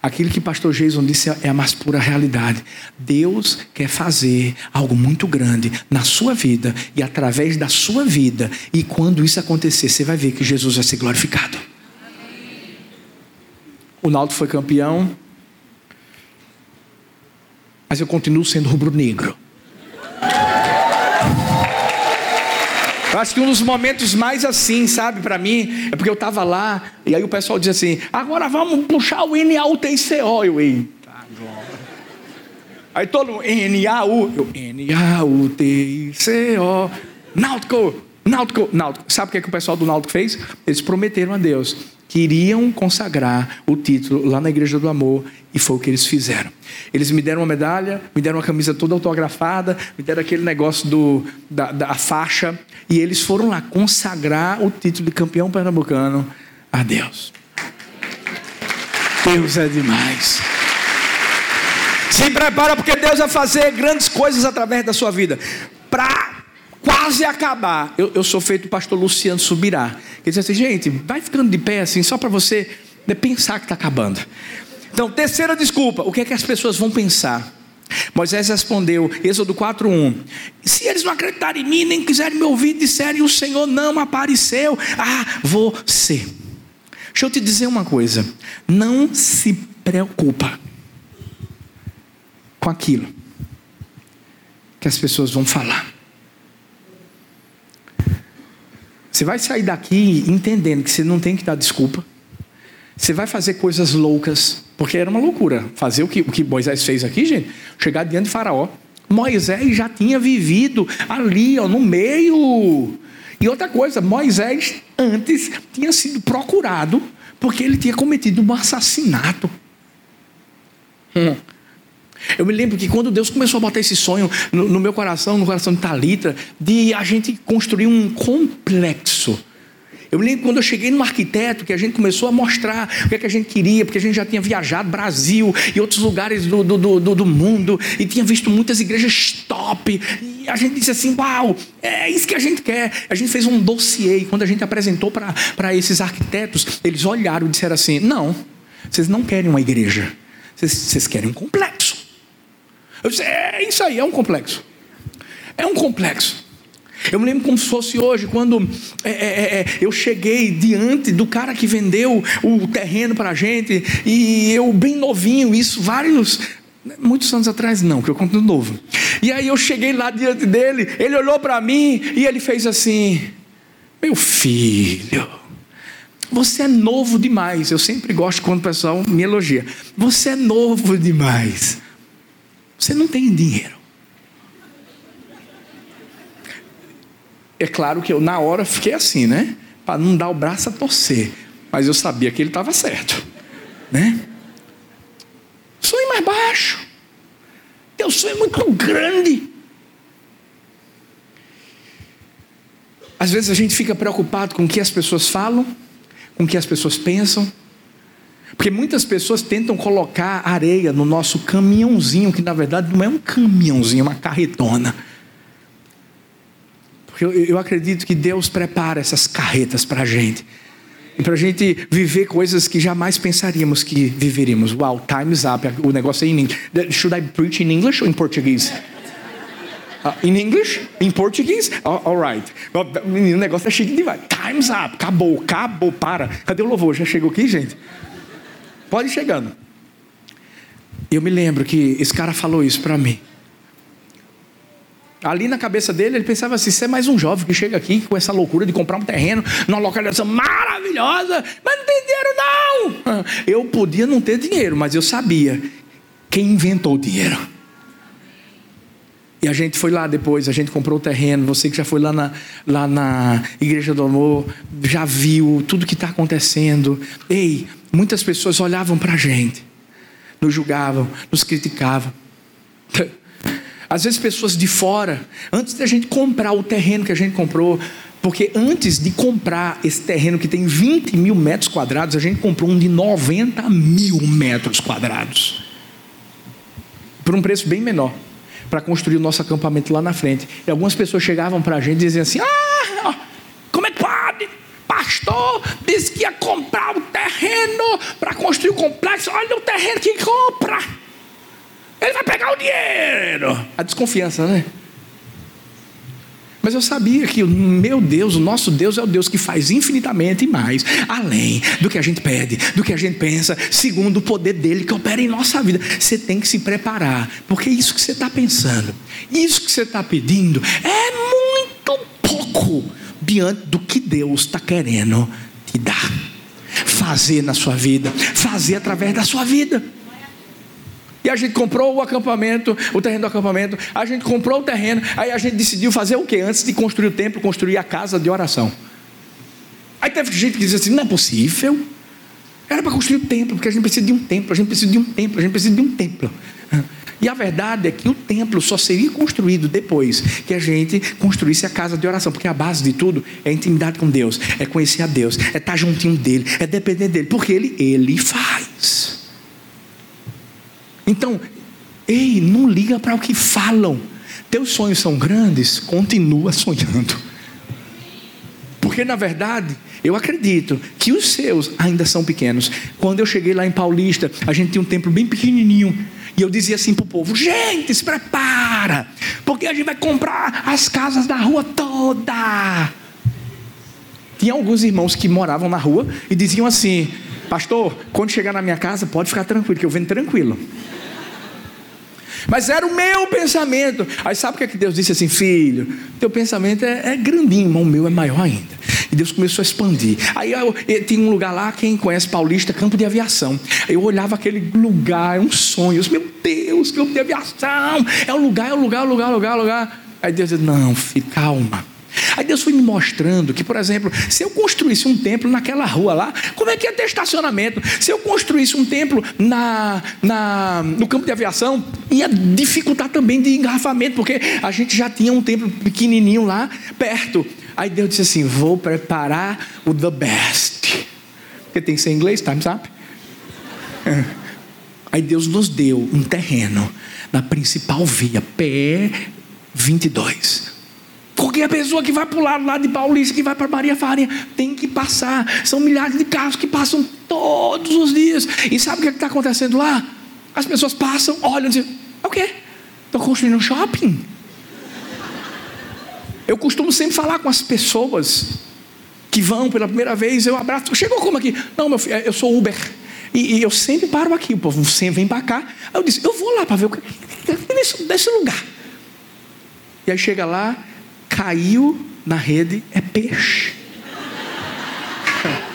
Aquilo que pastor Jason disse é a mais pura realidade. Deus quer fazer algo muito grande na sua vida e através da sua vida. E quando isso acontecer, você vai ver que Jesus vai ser glorificado. O Naldo foi campeão, mas eu continuo sendo rubro-negro. Eu acho que um dos momentos mais assim, sabe, para mim, é porque eu estava lá, e aí o pessoal diz assim: agora vamos puxar o NAUTICO. Eu, eita, Aí todo mundo, N-A-U, eu, N-A-U-T-I-C-O, Náutico, Náutico, Náutico. Sabe o que, é que o pessoal do Náutico fez? Eles prometeram a Deus queriam consagrar o título lá na Igreja do Amor e foi o que eles fizeram. Eles me deram uma medalha, me deram uma camisa toda autografada, me deram aquele negócio do, da, da faixa e eles foram lá consagrar o título de campeão pernambucano a Deus. Deus é demais. Se prepara porque Deus vai fazer grandes coisas através da sua vida. Para quase acabar, eu, eu sou feito pastor Luciano Subirá. Ele disse assim, gente, vai ficando de pé assim, só para você né, pensar que está acabando. Então, terceira desculpa, o que é que as pessoas vão pensar? Moisés respondeu, Êxodo 4:1. Se eles não acreditarem em mim, nem quiserem me ouvir, disserem o Senhor não apareceu a você. Deixa eu te dizer uma coisa. Não se preocupa com aquilo que as pessoas vão falar. Você vai sair daqui entendendo que você não tem que dar desculpa. Você vai fazer coisas loucas, porque era uma loucura fazer o que, o que Moisés fez aqui, gente. Chegar diante de Faraó. Moisés já tinha vivido ali, ó, no meio. E outra coisa, Moisés antes tinha sido procurado porque ele tinha cometido um assassinato. Hum. Eu me lembro que quando Deus começou a botar esse sonho no, no meu coração, no coração de Talita, de a gente construir um complexo eu me lembro quando eu cheguei no arquiteto, que a gente começou a mostrar o que, é que a gente queria, porque a gente já tinha viajado Brasil e outros lugares do, do, do, do mundo, e tinha visto muitas igrejas top. E a gente disse assim: Uau, é isso que a gente quer. A gente fez um dossiê, e quando a gente apresentou para esses arquitetos, eles olharam e disseram assim: Não, vocês não querem uma igreja, vocês, vocês querem um complexo. Eu disse: É isso aí, é um complexo. É um complexo. Eu me lembro como se fosse hoje, quando é, é, é, é, eu cheguei diante do cara que vendeu o terreno para a gente, e eu, bem novinho, isso vários, muitos anos atrás, não, que eu conto novo. E aí eu cheguei lá diante dele, ele olhou para mim e ele fez assim: Meu filho, você é novo demais. Eu sempre gosto quando o pessoal me elogia. Você é novo demais. Você não tem dinheiro. É claro que eu, na hora, fiquei assim, né? Para não dar o braço a torcer. Mas eu sabia que ele estava certo, né? Sonho mais baixo. Teu sonho é muito grande. Às vezes a gente fica preocupado com o que as pessoas falam, com o que as pessoas pensam. Porque muitas pessoas tentam colocar areia no nosso caminhãozinho, que na verdade não é um caminhãozinho, é uma carretona. Eu, eu acredito que Deus prepara essas carretas para a gente. E para a gente viver coisas que jamais pensaríamos que viveríamos. Wow, time's up. O negócio é em inglês. Should I preach in English or in Portuguese? Uh, in English? In Portuguese? Uh, all right. O negócio é chique demais. Time's up. Acabou, acabou, para. Cadê o louvor? Já chegou aqui, gente? Pode ir chegando. Eu me lembro que esse cara falou isso para mim. Ali na cabeça dele, ele pensava assim: você é mais um jovem que chega aqui com essa loucura de comprar um terreno numa localização maravilhosa, mas não tem dinheiro, não. [laughs] Eu podia não ter dinheiro, mas eu sabia quem inventou o dinheiro. E a gente foi lá depois, a gente comprou o terreno. Você que já foi lá na, lá na Igreja do Amor, já viu tudo que está acontecendo. Ei, muitas pessoas olhavam para a gente, nos julgavam, nos criticavam. [laughs] Às vezes pessoas de fora, antes da gente comprar o terreno que a gente comprou, porque antes de comprar esse terreno que tem 20 mil metros quadrados, a gente comprou um de 90 mil metros quadrados. Por um preço bem menor. Para construir o nosso acampamento lá na frente. E algumas pessoas chegavam para a gente e diziam assim: Ah, como é que pode? Pastor disse que ia comprar o terreno para construir o complexo. Olha o terreno que compra. Ele vai pegar o dinheiro. A desconfiança, né? Mas eu sabia que o meu Deus, o nosso Deus é o Deus que faz infinitamente mais, além do que a gente pede, do que a gente pensa, segundo o poder dele que opera em nossa vida. Você tem que se preparar, porque isso que você está pensando, isso que você está pedindo, é muito diante do que Deus está querendo te dar, fazer na sua vida, fazer através da sua vida. E a gente comprou o acampamento, o terreno do acampamento, a gente comprou o terreno, aí a gente decidiu fazer o que? Antes de construir o templo, construir a casa de oração. Aí teve gente que dizia assim: não é possível. Era para construir o templo, porque a gente precisa de um templo, a gente precisa de um templo, a gente precisa de um templo. E a verdade é que o templo só seria construído depois que a gente construísse a casa de oração, porque a base de tudo é intimidade com Deus, é conhecer a Deus, é estar juntinho dele, é depender dele, porque ele, ele faz. Então, ei, não liga para o que falam. Teus sonhos são grandes, continua sonhando. Porque na verdade, eu acredito que os seus ainda são pequenos. Quando eu cheguei lá em Paulista, a gente tinha um templo bem pequenininho. E eu dizia assim para o povo: gente, se prepara, porque a gente vai comprar as casas da rua toda. Tinha alguns irmãos que moravam na rua e diziam assim: Pastor, quando chegar na minha casa, pode ficar tranquilo, que eu venho tranquilo. Mas era o meu pensamento. Aí sabe o que, é que Deus disse assim, filho? Teu pensamento é, é grandinho, mas o meu é maior ainda. E Deus começou a expandir. Aí eu, eu, tinha um lugar lá, quem conhece Paulista, campo de aviação. Eu olhava aquele lugar, é um sonho. Eu, meu Deus, campo de aviação. É o lugar, é o lugar, é o lugar, é o lugar, é o lugar. Aí Deus disse: Não, filho, calma. Aí Deus foi me mostrando que, por exemplo, se eu construísse um templo naquela rua lá, como é que ia ter estacionamento? Se eu construísse um templo na, na, no campo de aviação, ia dificultar também de engarrafamento, porque a gente já tinha um templo pequenininho lá perto. Aí Deus disse assim: Vou preparar o the best. Porque tem que ser em inglês, time up. Aí Deus nos deu um terreno na principal via, PE 22. A pessoa que vai para o lado lá de Paulista, que vai para Maria Farinha, tem que passar. São milhares de carros que passam todos os dias. E sabe o que é está acontecendo lá? As pessoas passam, olham e dizem: é o quê? Estou construindo um shopping? Eu costumo sempre falar com as pessoas que vão pela primeira vez, eu abraço. Chegou como aqui? Não, meu filho, eu sou Uber. E, e eu sempre paro aqui, o povo sempre vem para cá. Aí eu disse, eu vou lá para ver o que [laughs] é nesse lugar. E aí chega lá, caiu na rede, é peixe.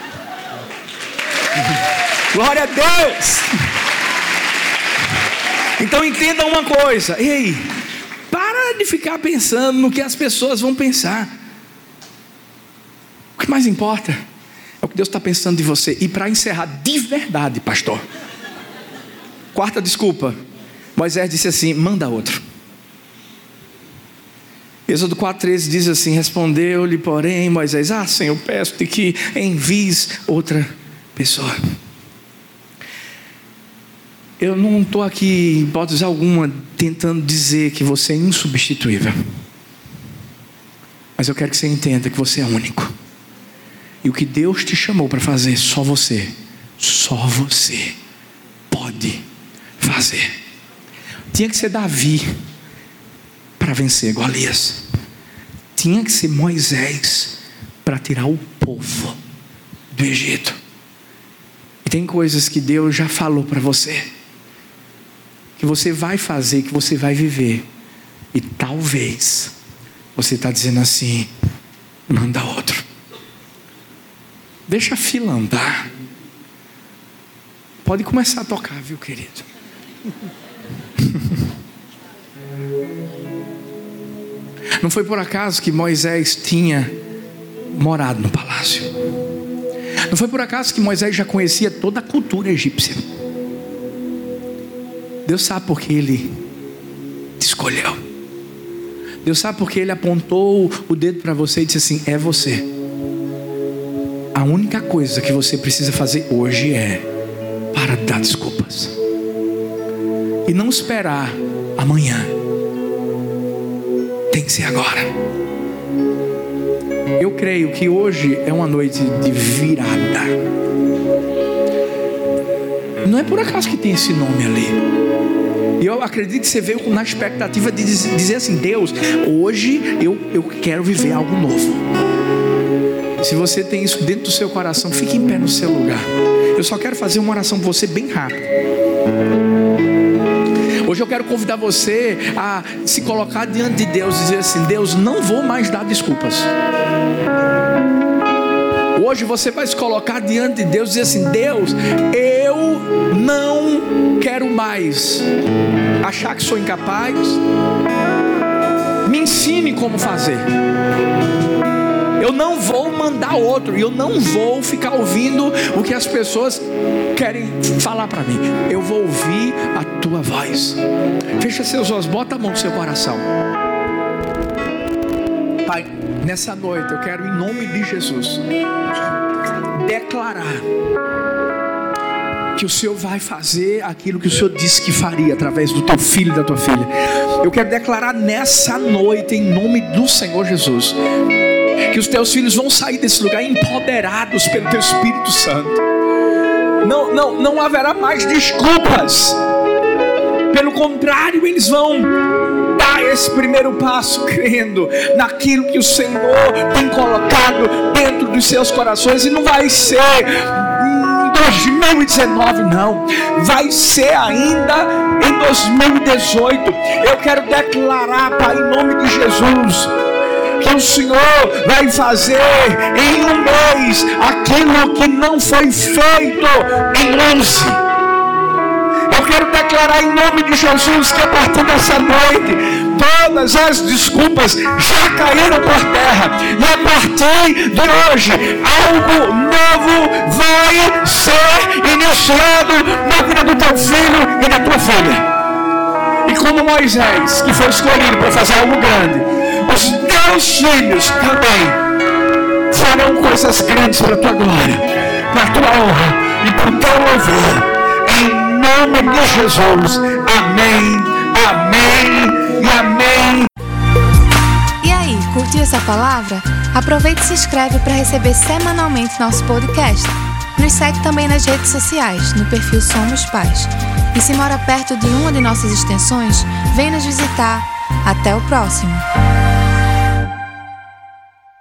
[laughs] Glória a Deus! Então entenda uma coisa, ei, para de ficar pensando no que as pessoas vão pensar. O que mais importa é o que Deus está pensando de você. E para encerrar de verdade, pastor. Quarta desculpa. Moisés disse assim: manda outro. Êxodo 4,13 diz assim: Respondeu-lhe, porém, Moisés: Ah, Senhor, peço-te que envies outra pessoa. Eu não estou aqui, em hipótese alguma, tentando dizer que você é insubstituível. Mas eu quero que você entenda que você é único. E o que Deus te chamou para fazer, só você, só você pode fazer. Tinha que ser Davi para vencer Golias. Tinha que ser Moisés para tirar o povo do Egito. E tem coisas que Deus já falou para você que você vai fazer, que você vai viver. E talvez você está dizendo assim: manda outro. Deixa a fila andar. Pode começar a tocar, viu, querido? [laughs] Não foi por acaso que Moisés tinha morado no palácio. Não foi por acaso que Moisés já conhecia toda a cultura egípcia. Deus sabe porque Ele te escolheu. Deus sabe porque Ele apontou o dedo para você e disse assim: é você. A única coisa que você precisa fazer hoje é para dar desculpas e não esperar amanhã. Tem que ser agora. Eu creio que hoje é uma noite de virada. Não é por acaso que tem esse nome ali. E eu acredito que você veio na expectativa de dizer assim: Deus, hoje eu, eu quero viver algo novo. Se você tem isso dentro do seu coração, fique em pé no seu lugar. Eu só quero fazer uma oração com você bem rápido. Hoje eu quero convidar você a se colocar diante de Deus e dizer assim: Deus, não vou mais dar desculpas. Hoje você vai se colocar diante de Deus e dizer assim: Deus, eu não quero mais achar que sou incapaz. Me ensine como fazer. Eu não vou mandar outro, eu não vou ficar ouvindo o que as pessoas querem falar para mim. Eu vou ouvir tua voz. Fecha seus olhos, bota a mão no seu coração. Pai, nessa noite eu quero, em nome de Jesus, declarar que o Senhor vai fazer aquilo que o Senhor disse que faria através do teu filho e da tua filha. Eu quero declarar nessa noite, em nome do Senhor Jesus, que os teus filhos vão sair desse lugar empoderados pelo teu Espírito Santo. Não, não, não haverá mais desculpas. Pelo contrário, eles vão dar esse primeiro passo crendo naquilo que o Senhor tem colocado dentro dos seus corações e não vai ser 2019, não. Vai ser ainda em 2018. Eu quero declarar, Pai, em nome de Jesus que o Senhor vai fazer em um mês aquilo que não foi feito em 11. Quero declarar declarar em nome de Jesus que a partir dessa noite, todas as desculpas já caíram por terra. E a partir de hoje, algo novo vai ser iniciado na vida do teu filho e da tua filha. E como Moisés, que foi escolhido para fazer algo grande, os teus filhos também farão coisas grandes para a tua glória, para a tua honra e para o teu louvor. Em nome de Jesus. Amém, amém e amém. E aí, curtiu essa palavra? Aproveite e se inscreve para receber semanalmente nosso podcast. Nos segue também nas redes sociais, no perfil Somos Pais. E se mora perto de uma de nossas extensões, vem nos visitar. Até o próximo!